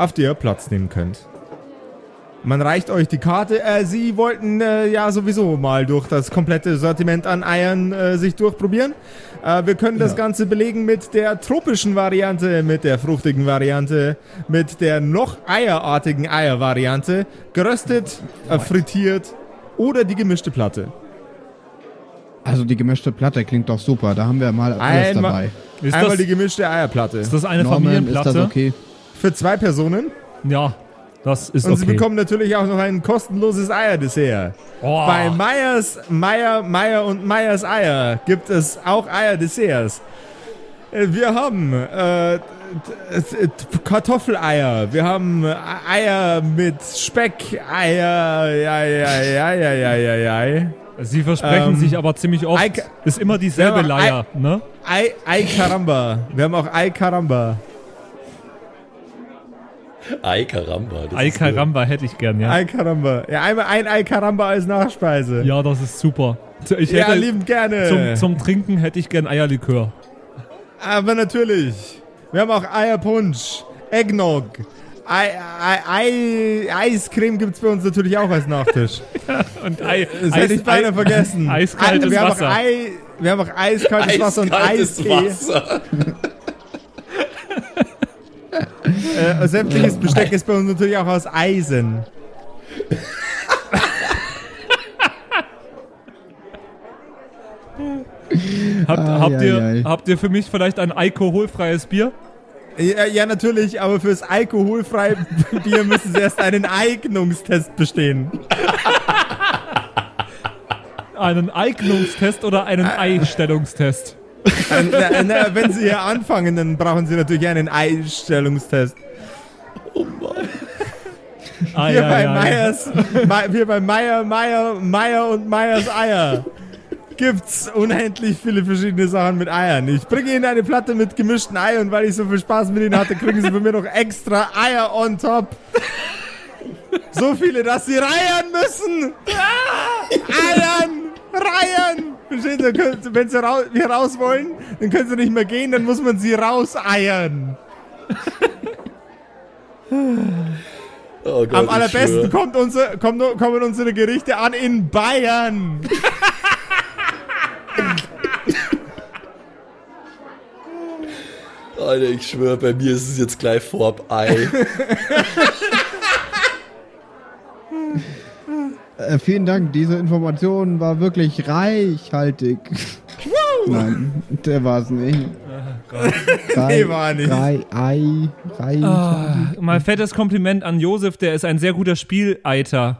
auf der ihr Platz nehmen könnt. Man reicht euch die Karte. Äh, Sie wollten äh, ja sowieso mal durch das komplette Sortiment an Eiern äh, sich durchprobieren. Äh, wir können das Ja. Ganze belegen mit der tropischen Variante, mit der fruchtigen Variante, mit der noch eierartigen Eiervariante, geröstet, äh, frittiert oder die gemischte Platte. Also die gemischte Platte klingt doch super. Da haben wir mal alles Einmal- dabei. Ist Einmal das, die gemischte Eierplatte. ist das eine Norman, ist Familienplatte? das okay? Für zwei Personen. Ja, das ist Und Sie okay. bekommen natürlich auch noch ein kostenloses Eierdessert. oh, Bei Meyers, Meyer, Meyer und Meyers Eier gibt es auch Eierdesserts. Äh, Wir haben äh, Kartoffeleier, wir haben Eier mit Speck, Eier, ja, ja, ja, ja, ja, ja, ja. Sie versprechen ähm, sich aber ziemlich oft. Eik- ist immer dieselbe Leier, ne? Ei, Ei Caramba. Wir haben auch Ei Caramba. Ei, Karamba. das Ei Caramba hätte ich gern, ja. Ei Caramba. Ja, einmal ein Ei Caramba als Nachspeise. Ja, das ist super. Ich ja hätte liebend gerne. zum, zum Trinken hätte ich gern Eierlikör. Aber natürlich. Wir haben auch Eierpunsch, Eggnog, Ei, Ei, Ei, Eiscreme gibt es bei uns natürlich auch als Nachtisch. Und Ei, Das hätte ich beinahe vergessen. Eiskaltes wir haben Wasser. Auch Ei, wir haben auch eiskaltes Wasser und Eiskaltes Eistee. Wasser. Äh, sämtliches Besteck ist bei uns natürlich auch aus Eisen. Habt, Ai, habt, ai, ihr, ai. habt ihr für mich vielleicht ein alkoholfreies Bier? Ja, ja, natürlich, aber fürs alkoholfreie Bier müssen Sie erst einen Eignungstest bestehen. Einen Eignungstest oder einen? Äh, na, na, wenn Sie hier anfangen, dann brauchen Sie natürlich einen Einstellungstest. Oh Mann. Ei, Hier ei, bei ei. Meyers, Me- hier bei Meyer, Meyer, Meyer und Meyers Eier gibt's unendlich viele verschiedene Sachen mit Eiern. Ich bringe Ihnen eine Platte mit gemischten Eiern und weil ich so viel Spaß mit Ihnen hatte, kriegen Sie von mir noch extra Eier on top. So viele, dass Sie reiern müssen. Eiern, reiern. Verstehen Sie, wenn Sie rau hier raus wollen, dann können Sie nicht mehr gehen, dann muss man Sie rauseiern. Oh Gott, Am allerbesten kommt unser, kommt, kommen unsere Gerichte an in Bayern. Alter, ich schwöre, bei mir ist es jetzt gleich vorab Ei. Äh, vielen Dank, diese Information war wirklich reichhaltig. Nein, der war es nicht. Rei, Nee, war nicht. Rei, Ei, Rei. Ah, mal fettes Kompliment an Josef, der ist ein sehr guter Spieleiter.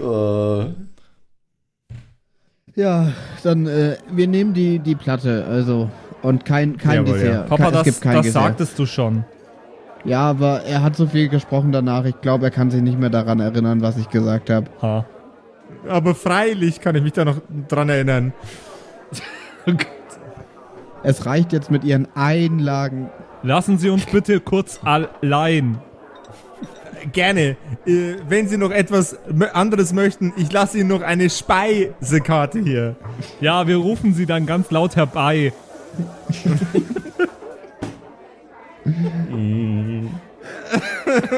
äh, Ja, dann, äh, wir nehmen die, die Platte, also. Und kein, kein Jawohl, Dessert. ja. Papa, Kein- das, es gibt kein das Dessert. sagtest du schon. Ja, aber er hat so viel gesprochen danach. Ich glaube, er kann sich nicht mehr daran erinnern, was ich gesagt habe. Ha. Aber freilich kann ich mich da noch dran erinnern. Es reicht jetzt mit ihren Einlagen. Lassen Sie uns bitte kurz allein. Gerne. Äh, wenn Sie noch etwas anderes möchten, ich lasse Ihnen noch eine Speisekarte hier. Ja, wir rufen Sie dann ganz laut herbei.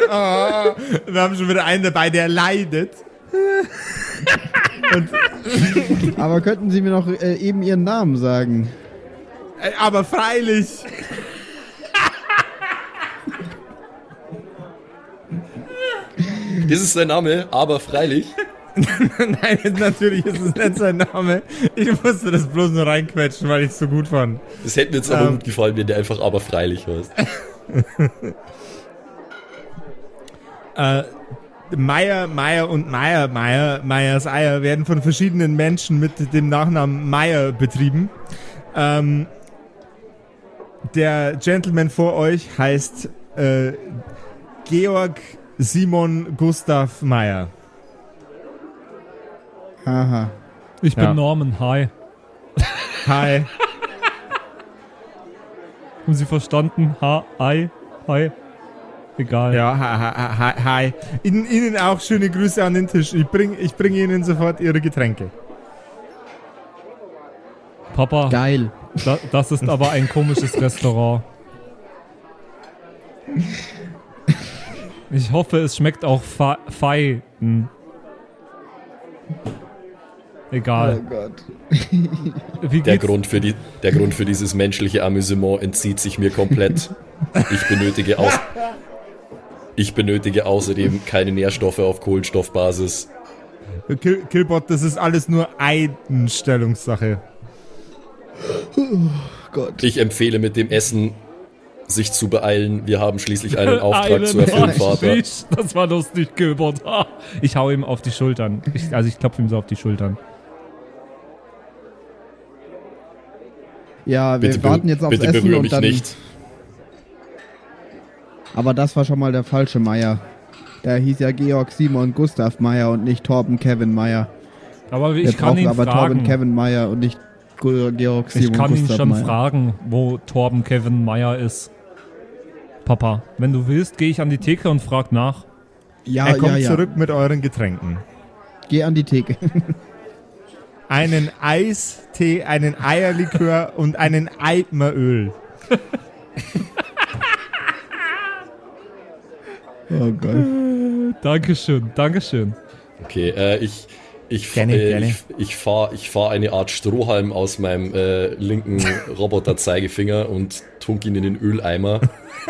Ah, wir haben schon wieder einen dabei, der leidet. Aber könnten Sie mir noch äh, eben Ihren Namen sagen? Äh, Aber freilich. das ist sein Name, aber freilich. Nein, natürlich ist es nicht sein Name. Ich musste das bloß nur reinquetschen, weil ich es so gut fand. Das hätte mir jetzt aber Ähm. gut gefallen, wenn der einfach aber freilich heißt. Äh, Meier, Meier und Meier, Meier, Meyers Eier werden von verschiedenen Menschen mit dem Nachnamen Meier betrieben. Ähm, der Gentleman vor euch heißt äh, Georg Simon Gustav Meier. Haha. Ich bin Ja. Norman, hi. Hi. Haben Sie verstanden? Ha, hi, hi. Egal. Ja, hi, hi, hi. Ihnen, Ihnen auch schöne Grüße an den Tisch. Ich bringe ich bring Ihnen sofort Ihre Getränke. Papa, Geil. Da, das ist aber ein komisches Restaurant. Ich hoffe, es schmeckt auch fe- fein. Egal. Gott. Wie Der? Grund, für die, der Grund für dieses menschliche Amüsement entzieht sich mir komplett. Ich benötige, aus, ich benötige außerdem keine Nährstoffe auf Kohlenstoffbasis. Kill, Killbot, das ist alles nur Einstellungssache. Gott. Ich empfehle mit dem Essen sich zu beeilen. Wir haben schließlich einen Auftrag Einen zu erfüllen, Vater. Das war lustig, Gilbert. Ah, Ich hau ihm auf die Schultern. Ich, also ich klopfe ihm so auf die Schultern. Ja, wir Bitte, warten jetzt aufs bitte Essen berühre und mich dann. nicht. Aber das war schon mal der falsche Meier. Der hieß ja Georg Simon Gustav Meier und nicht Torben Kevin Meier. Aber Wir ich kann brauchen ihn aber Torben fragen. Kevin Meier und nicht Georg Simon Ich kann ihn schon Meier. fragen, wo Torben Kevin Meyer ist. Papa, wenn du willst, gehe ich an die Theke und frag nach. Ja, er kommt ja, ja. zurück mit euren Getränken. Geh an die Theke. Einen Eistee, einen Eierlikör und einen Eimeröl. oh Gott. Dankeschön, Dankeschön. Okay, äh, ich, ich, Gerne, äh, gerne. ich, ich fahre ich fahr eine Art Strohhalm aus meinem äh, linken Roboter-Zeigefinger und tunk ihn in den Öleimer,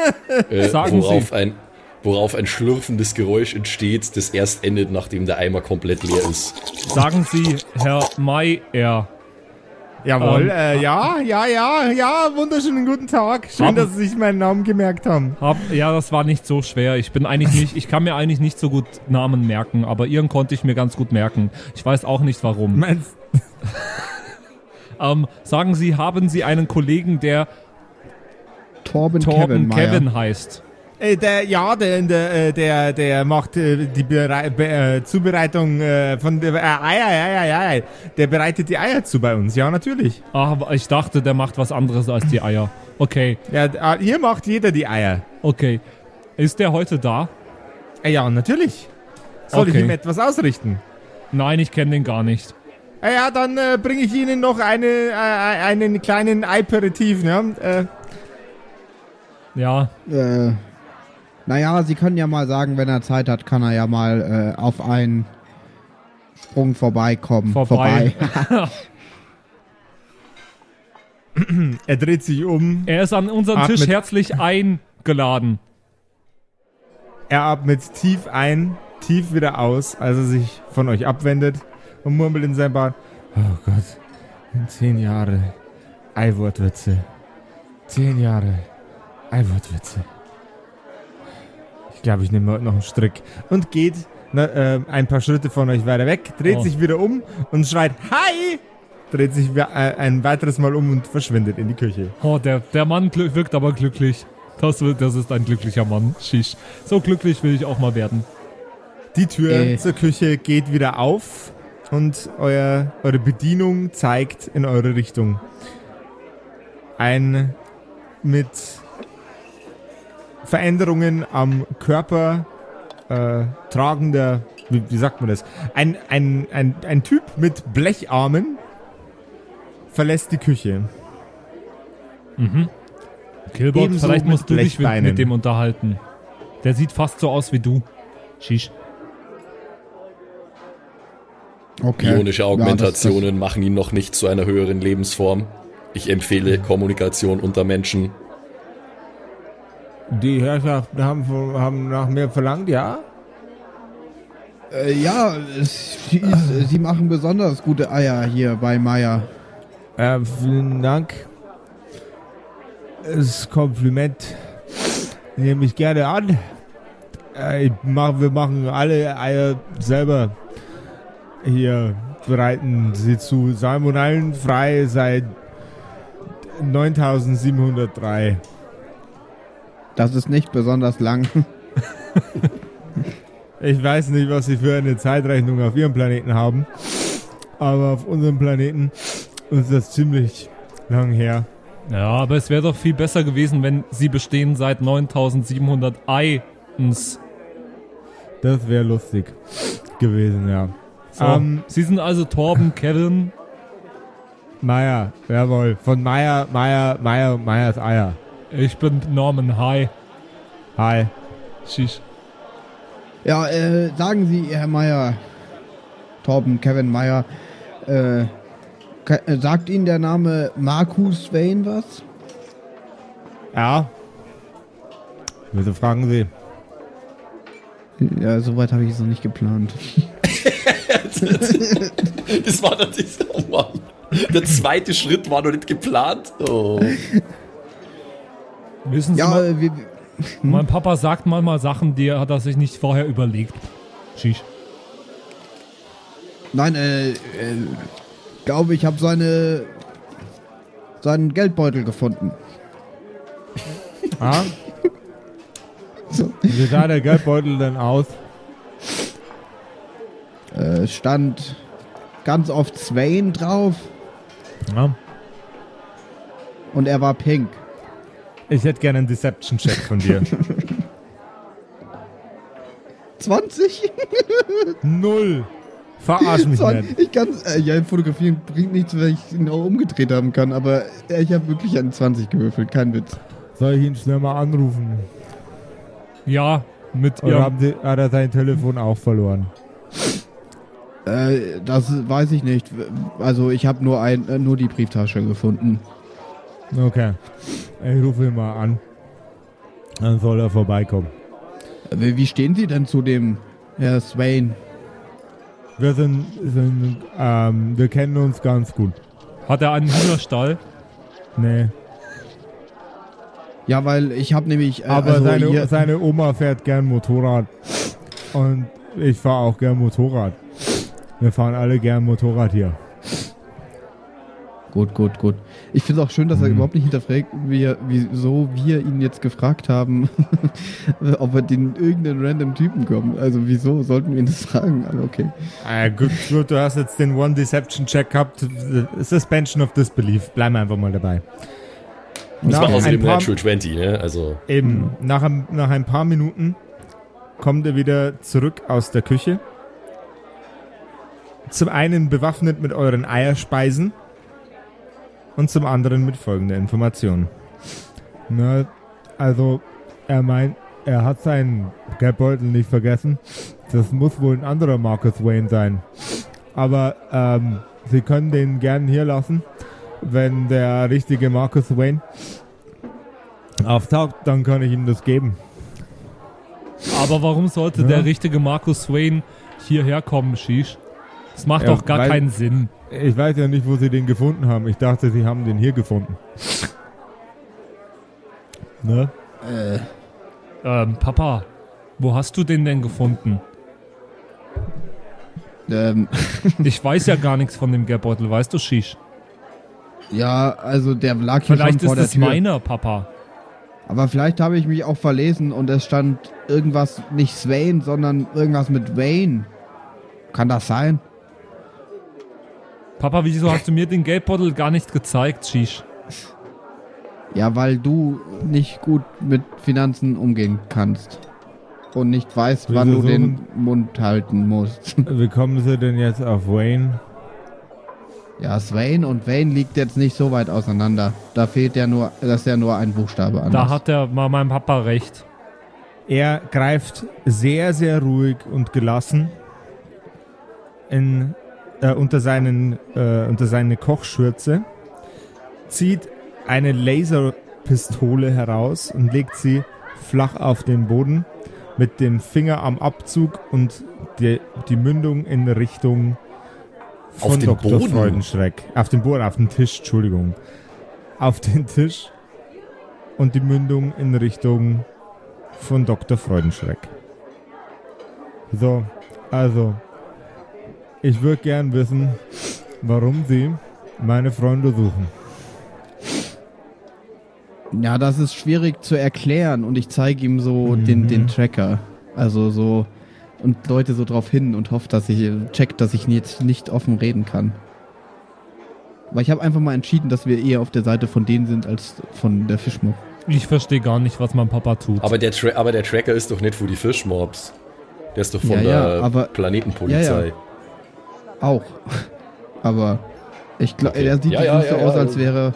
äh, Sagen worauf, Sie. ein, worauf ein schlürfendes Geräusch entsteht, das erst endet, nachdem der Eimer komplett leer ist. Sagen Sie, Herr Meyer. Jawohl, Ähm, äh, ja, ja, ja, ja, wunderschönen guten Tag. Schön, Haben- dass Sie sich meinen Namen gemerkt haben. Hab, ja, das war nicht so schwer. Ich bin eigentlich nicht, ich kann mir eigentlich nicht so gut Namen merken, aber Ihren konnte ich mir ganz gut merken. Ich weiß auch nicht warum. Meinst, Ähm, sagen Sie, haben Sie einen Kollegen, der Torben, Torben Kevin. Kevin heißt? Äh, der, ja, der, der, äh, der, der macht äh, die Berei Be äh, Zubereitung äh, von der äh, Eier, Eier, Eier, Eier. Der bereitet die Eier zu bei uns, ja, natürlich. Ach, aber ich dachte, der macht was anderes als die Eier. Okay, Ja, äh, hier macht jeder die Eier. okay. Ist der heute da? Ja, natürlich. Soll ich Okay. ihm etwas ausrichten? Nein, ich kenne den gar nicht. Äh, ja, dann äh, bringe ich Ihnen noch eine, äh, einen kleinen Aperitif, ne? Äh, Ja, Äh, naja, Sie können ja mal sagen, wenn er Zeit hat, kann er ja mal äh, auf einen Sprung vorbeikommen. Vorbei. er dreht sich um, er ist an unseren. Tisch herzlich eingeladen. er atmet tief ein, tief wieder aus, als er sich von euch abwendet und murmelt in sein Bart. Oh Gott, in zehn Jahre Eiwortwitze. Zehn Jahre Eiwortwitze. Ich glaube, ich nehme heute noch einen Strick. Und geht na, äh, ein paar Schritte von euch weiter weg, dreht Oh. sich wieder um und schreit Hi! Dreht sich äh, ein weiteres Mal um und verschwindet in die Küche. Oh, der, der Mann wirkt aber glücklich. Das, das ist ein glücklicher Mann. Shish. So glücklich will ich auch mal werden. Die Tür Äh. zur Küche geht wieder auf und euer, eure Bedienung zeigt in eure Richtung. Ein mit Veränderungen am Körper äh, tragender, wie, wie sagt man das? Ein, ein, ein, ein Typ mit Blecharmen verlässt die Küche. Kilbert, Ebenso vielleicht musst du dich mit, mit dem unterhalten. Der sieht fast so aus wie du. Shish. Okay. Ionische Ja, Augmentationen machen ihn noch nicht zu einer höheren Lebensform. Ich empfehle Kommunikation unter Menschen. Die Herrschaften haben, haben nach mir verlangt, ja? Äh, ja, sie, sie machen besonders gute Eier hier bei Meier. Äh, vielen Dank. Das Kompliment nehme ich gerne an. Äh, mach, wir machen alle Eier selber. Hier bereiten sie zu salmonellenfrei seit 9703. Das ist nicht besonders lang. Ich weiß nicht, was sie für eine Zeitrechnung auf ihrem Planeten haben, aber auf unserem Planeten ist das ziemlich lang her. Ja, aber es wäre doch viel besser gewesen, wenn sie bestehen seit 9700 Eins. Das wäre lustig gewesen, ja. So, Ähm, sie sind also Torben, Kevin. Meier, jawohl. Von Meier, Meier, Meier Meiers Eier. Ich bin Norman. Hi. Hi. Shish. Ja, äh, sagen Sie, Herr Meier, Torben, Kevin Meier, äh, äh, sagt Ihnen der Name Marcus Wayne was? Ja. Wieso fragen Sie? Ja, soweit habe ich es noch nicht geplant. Das war dieser, oh Mann. Der zweite Schritt war noch nicht geplant. Oh. Wissen Sie Ja, mal, wir, mein Papa sagt manchmal Sachen, die hat er sich nicht vorher überlegt. Shish. nein, äh, äh glaube ich habe seine seinen Geldbeutel gefunden. Ah? So. Wie sah der Geldbeutel denn aus? Äh, stand ganz oft Swain drauf Ja. und er war pink. Ich hätte gerne einen Deception-Check von dir. 20? Null. Verarsch mich nicht. Ich kann, äh, ja, fotografieren bringt nichts, weil ich ihn auch umgedreht haben kann, aber äh, ich habe wirklich eine 20 gewürfelt, kein Witz. Soll ich ihn schnell mal anrufen? Ja, mit Oder ihrem haben Sie, hat er sein Telefon auch verloren? Äh, das weiß ich nicht. Also ich habe nur ein, äh, nur die Brieftasche gefunden. Okay. Ich rufe ihn mal an. Dann soll er vorbeikommen. Wie stehen Sie denn zu dem Herr Swain? Wir sind, sind ähm, wir kennen uns ganz gut. Hat er einen Hühnerstall? Nee. Ja, weil ich habe nämlich. Äh, Aber also seine, seine Oma fährt gern Motorrad. Und ich fahre auch gern Motorrad. Wir fahren alle gern Motorrad hier. Gut, gut, gut. Ich finde es auch schön, dass er Mhm. überhaupt nicht hinterfragt, wie wieso wir ihn jetzt gefragt haben, ob wir den irgendeinen random Typen kommen. Also wieso sollten wir ihn das fragen? Aber okay. Äh, gut, gut, du hast jetzt den One Deception Check gehabt. Suspension of Disbelief. Bleiben wir einfach mal dabei. Das Nach war außerdem paar- Natural 20, ne? Also, Eben, nach, ein, nach ein paar Minuten kommt er wieder zurück aus der Küche. Zum einen bewaffnet mit euren Eierspeisen und zum anderen mit folgender Information. Na, also, er meint, er hat seinen Geldbeutel nicht vergessen. Das muss wohl ein anderer Marcus Wayne sein. Aber ähm, Sie können den gern hier lassen, wenn der richtige Marcus Wayne auftaucht, dann kann ich ihm das geben. Aber warum sollte Ja. der richtige Markus Swain hierher kommen, Shish? Das macht Ja, doch gar weil- keinen Sinn. Ich weiß ja nicht, wo sie den gefunden haben. Ich dachte, sie haben den hier gefunden. Ne? Äh, Ähm, Papa, wo hast du den denn gefunden? ähm, Ich weiß ja gar nichts von dem Geldbeutel, weißt du, Shish? ja, also der lag hier Vielleicht schon vor ist der es Tür. meiner, Papa. Aber vielleicht habe ich mich auch verlesen und es stand irgendwas, nicht Swain, sondern irgendwas mit Wayne. Kann das sein? Papa, wieso hast du mir den Geldbeutel gar nicht gezeigt, Shish? Ja, weil du nicht gut mit Finanzen umgehen kannst. Und nicht weißt, wann du den Mund halten musst. Wie kommen sie denn jetzt auf Wayne? Ja, Swain und Wayne liegt jetzt nicht so weit auseinander. Da fehlt ja nur, das ist ja nur ein Buchstabe anders. Da hat der mal mein Papa recht. Er greift sehr, sehr ruhig und gelassen in, äh, unter, seinen, äh, unter seine Kochschürze, zieht eine Laserpistole heraus und legt sie flach auf den Boden mit dem Finger am Abzug und die, die Mündung in Richtung von Auf den Dr. Boden? Freudenschreck. Auf den Boden, auf den Tisch, Entschuldigung. Auf den Tisch und die Mündung in Richtung von Dr. Freudenschreck. So, also, ich würde gern wissen, warum Sie meine Freunde suchen. Ja, das ist schwierig zu erklären und ich zeige ihm so Mhm. den, den Tracker. Also so und Leute so drauf hin und hoffe, dass ich checkt, dass ich jetzt nicht offen reden kann. Weil ich habe einfach mal entschieden, dass wir eher auf der Seite von denen sind als von der Fischmob. Ich verstehe gar nicht, was mein Papa tut. aber der, Tra aber der Tracker ist doch nicht für die Fischmobs. Der ist doch von Ja, ja, der aber- Planetenpolizei. Ja, Auch. Aber Ich glaube, Okay. er sieht Ja, nicht ja, so ja, aus, ja. als wäre.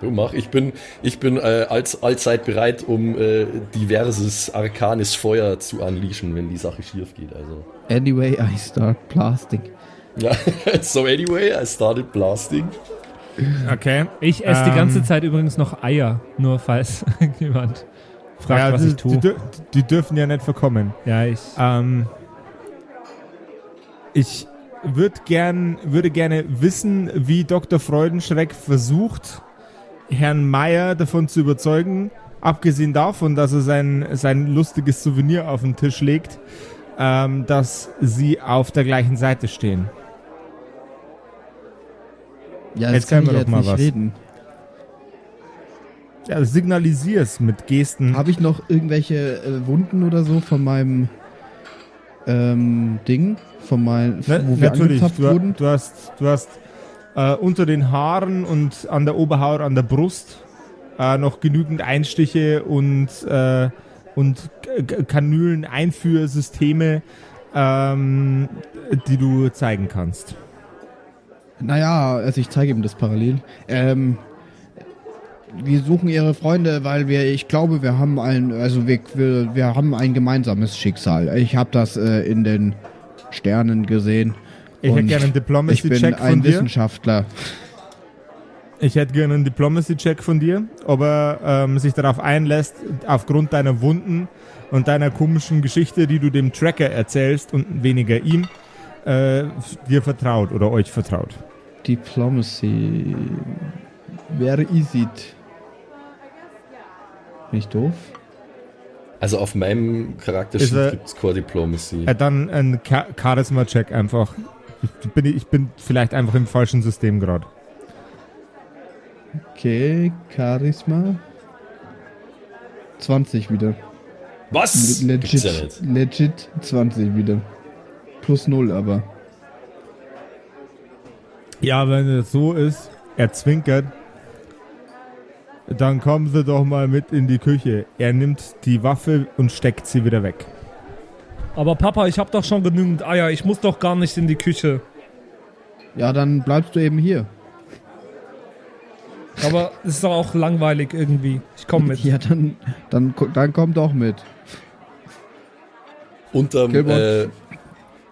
Du mach, ich bin, ich bin äh, als, allzeit bereit, um äh, diverses arkanes Feuer zu unleashen, wenn die Sache schief geht. Also. Anyway, I start blasting. Ja, so anyway, I started blasting. Okay. Ich esse die Ähm, ganze Zeit übrigens noch Eier, nur falls jemand fragt, ja, was die, ich tue. Die, die dürfen ja nicht verkommen. ja, ich. Ähm, ich würd gern, würde gerne wissen, wie Dr. Freudenschreck versucht, Herrn Meier davon zu überzeugen, abgesehen davon, dass er sein, sein lustiges Souvenir auf den Tisch legt, ähm, dass sie auf der gleichen Seite stehen. Ja, Erzähl kann mir ich doch jetzt mal was. reden. Ja, signalisier's mit Gesten. Habe ich noch irgendwelche äh, Wunden oder so von meinem ähm, Ding? Von meinem, Na, wo wir natürlich, du, wurden? du hast, du hast äh, unter den Haaren und an der Oberhaut, an der Brust äh, noch genügend Einstiche und, äh, und K- K- Kanülen-Einführsysteme, ähm, die du zeigen kannst. Naja, also ich zeige ihm das parallel. Ähm, wir suchen ihre Freunde, weil wir, ich glaube, wir haben ein, also wir, wir, wir haben ein gemeinsames Schicksal. Ich habe das äh, in den Sternen gesehen. Ich hätte gerne einen Ich bin Diplomacy-Check von ein dir. Wissenschaftler. Ich hätte gerne einen Diplomacy-Check von dir, ob er ähm, sich darauf einlässt, aufgrund deiner Wunden und deiner komischen Geschichte, die du dem Tracker erzählst und weniger ihm, äh, dir vertraut oder euch vertraut. Diplomacy. Wer is it? Bin ich doof? Also auf meinem er- Charaktersheet gibt es Core Diplomacy. Äh, dann ein Cha- Charisma-Check einfach. Ich bin, ich bin vielleicht einfach im falschen System gerade. Okay, Charisma. 20 wieder. Was? Legit, Gibt's ja legit 20 wieder. Plus 0 aber. Ja, wenn es so ist, er zwinkert, dann kommen Sie doch mal mit in die Küche. Er nimmt die Waffe und steckt sie wieder weg. Aber Papa, ich habe doch schon genügend Eier. Ich muss doch gar nicht in die Küche. Ja, dann bleibst du eben hier. Aber es ist doch auch langweilig irgendwie. Ich komme mit. Ja, dann, dann, dann komm doch mit. Unterm, äh,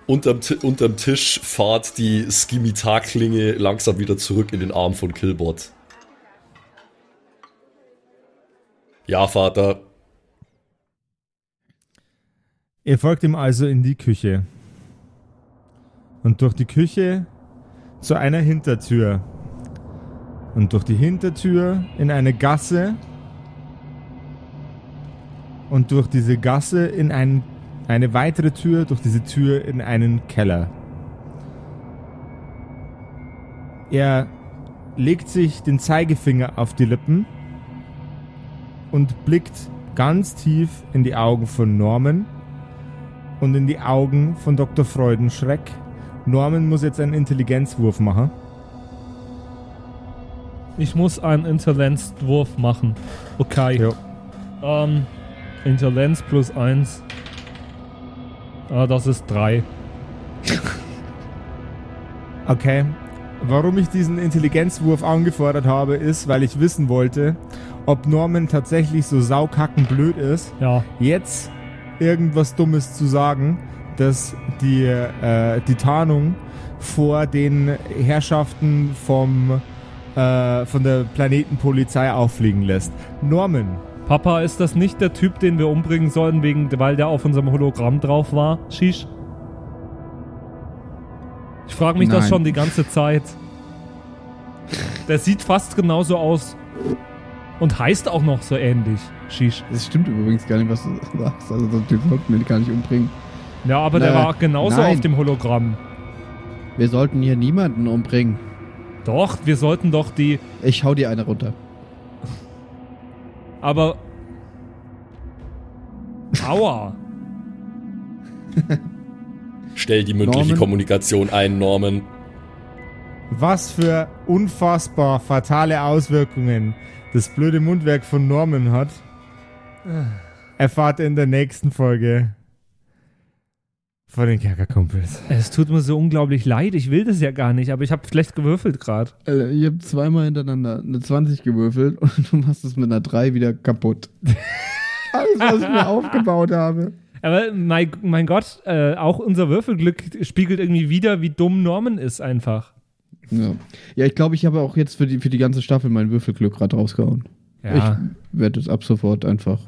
unterm, unterm Tisch fahrt die Skimitar-Klinge langsam wieder zurück in den Arm von Killbot. Ja, Vater. Ihr folgt ihm also in die Küche. Und durch die Küche zu einer Hintertür. Und durch die Hintertür in eine Gasse. Und durch diese Gasse in ein, eine weitere Tür, durch diese Tür in einen Keller. Er legt sich den Zeigefinger auf die Lippen und blickt ganz tief in die Augen von Norman und in die Augen von Dr. Freudenschreck. Norman muss jetzt einen Intelligenzwurf machen. Ich muss einen Intelligenzwurf machen. Okay. Ja. Ähm, Intelligenz plus 1. Ah, das ist 3. Okay. Warum ich diesen Intelligenzwurf angefordert habe, ist, weil ich wissen wollte, ob Norman tatsächlich so saukackenblöd ist, Ja. jetzt irgendwas Dummes zu sagen, dass die, äh, die Tarnung vor den Herrschaften vom, äh, von der Planetenpolizei auffliegen lässt. Norman, Papa, ist das nicht der Typ, den wir umbringen sollen, wegen, weil der auf unserem Hologramm drauf war? Shish? Ich frage mich das Nein. schon die ganze Zeit. Der sieht fast genauso aus. Und heißt auch noch so ähnlich. Shish. Das stimmt übrigens gar nicht, was du sagst. Also so einen Typ sollten wir gar nicht umbringen. Ja, aber der Nö. war genauso Nein. auf dem Hologramm. Wir sollten hier niemanden umbringen. Doch, wir sollten doch die. Ich hau dir eine runter. Aber. Aua. Stell die mündliche Norman? Kommunikation ein, Norman. was für unfassbar fatale Auswirkungen das blöde Mundwerk von Norman hat, erfahrt ihr in der nächsten Folge Von den Kerkerkumpels. Es tut mir so unglaublich leid. Ich will das ja gar nicht, aber ich habe schlecht gewürfelt gerade. Alter, ich habe zweimal hintereinander eine 20 gewürfelt und du machst es mit einer 3 wieder kaputt. Alles, was ich mir aufgebaut habe. Aber mein, mein Gott, äh, auch unser Würfelglück spiegelt irgendwie wieder, wie dumm Norman ist einfach. Ja, ja ich glaube, ich habe auch jetzt für die, für die ganze Staffel mein Würfelglück gerade rausgehauen. Ja, Ich werde es ab sofort einfach.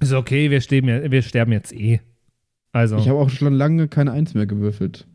ist okay, wir, sterben ja- wir sterben jetzt eh. Also, Ich habe auch schon lange keine Eins mehr gewürfelt.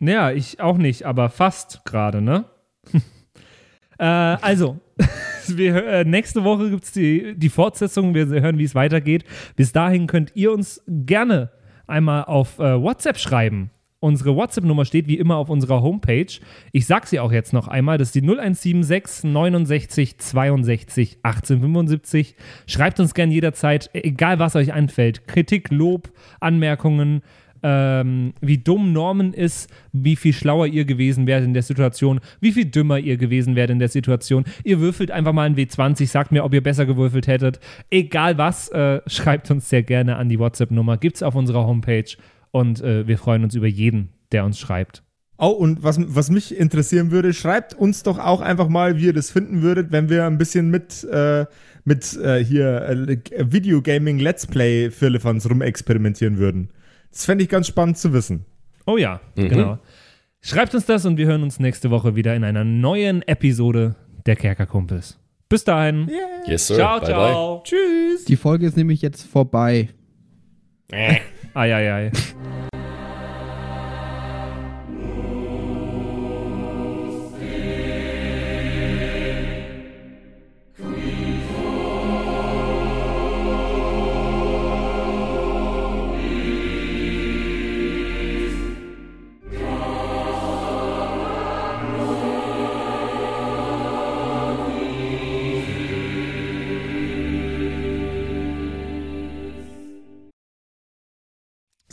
ja, ich auch nicht, aber fast gerade, ne? äh, also, wir, äh, nächste Woche gibt es die, die Fortsetzung. Wir hören, wie es weitergeht. Bis dahin könnt ihr uns gerne einmal auf äh, WhatsApp schreiben. Unsere WhatsApp-Nummer steht wie immer auf unserer Homepage. Ich sag sie auch jetzt noch einmal. Das ist die 0176 69 62 1875. Schreibt uns gerne jederzeit, egal was euch einfällt. Kritik, Lob, Anmerkungen, ähm, wie dumm Norman ist, wie viel schlauer ihr gewesen wärt in der Situation, wie viel dümmer ihr gewesen wärt in der Situation. Ihr würfelt einfach mal ein W20, sagt mir, ob ihr besser gewürfelt hättet. Egal was, äh, schreibt uns sehr gerne an die WhatsApp-Nummer. Gibt's auf unserer Homepage und äh, wir freuen uns über jeden, der uns schreibt. Oh, und was, was mich interessieren würde, schreibt uns doch auch einfach mal, wie ihr das finden würdet, wenn wir ein bisschen mit, äh, mit äh, hier äh, Videogaming Let's Play Firlefanz rumexperimentieren würden. Das fände ich ganz spannend zu wissen. Oh ja, genau. Schreibt uns das und wir hören uns nächste Woche wieder in einer neuen Episode der Kerkerkumpels. Bis dahin. Yes, sir. Ciao, bye, ciao. Tschüss! Die Folge ist nämlich jetzt vorbei. Ei, ei, ei.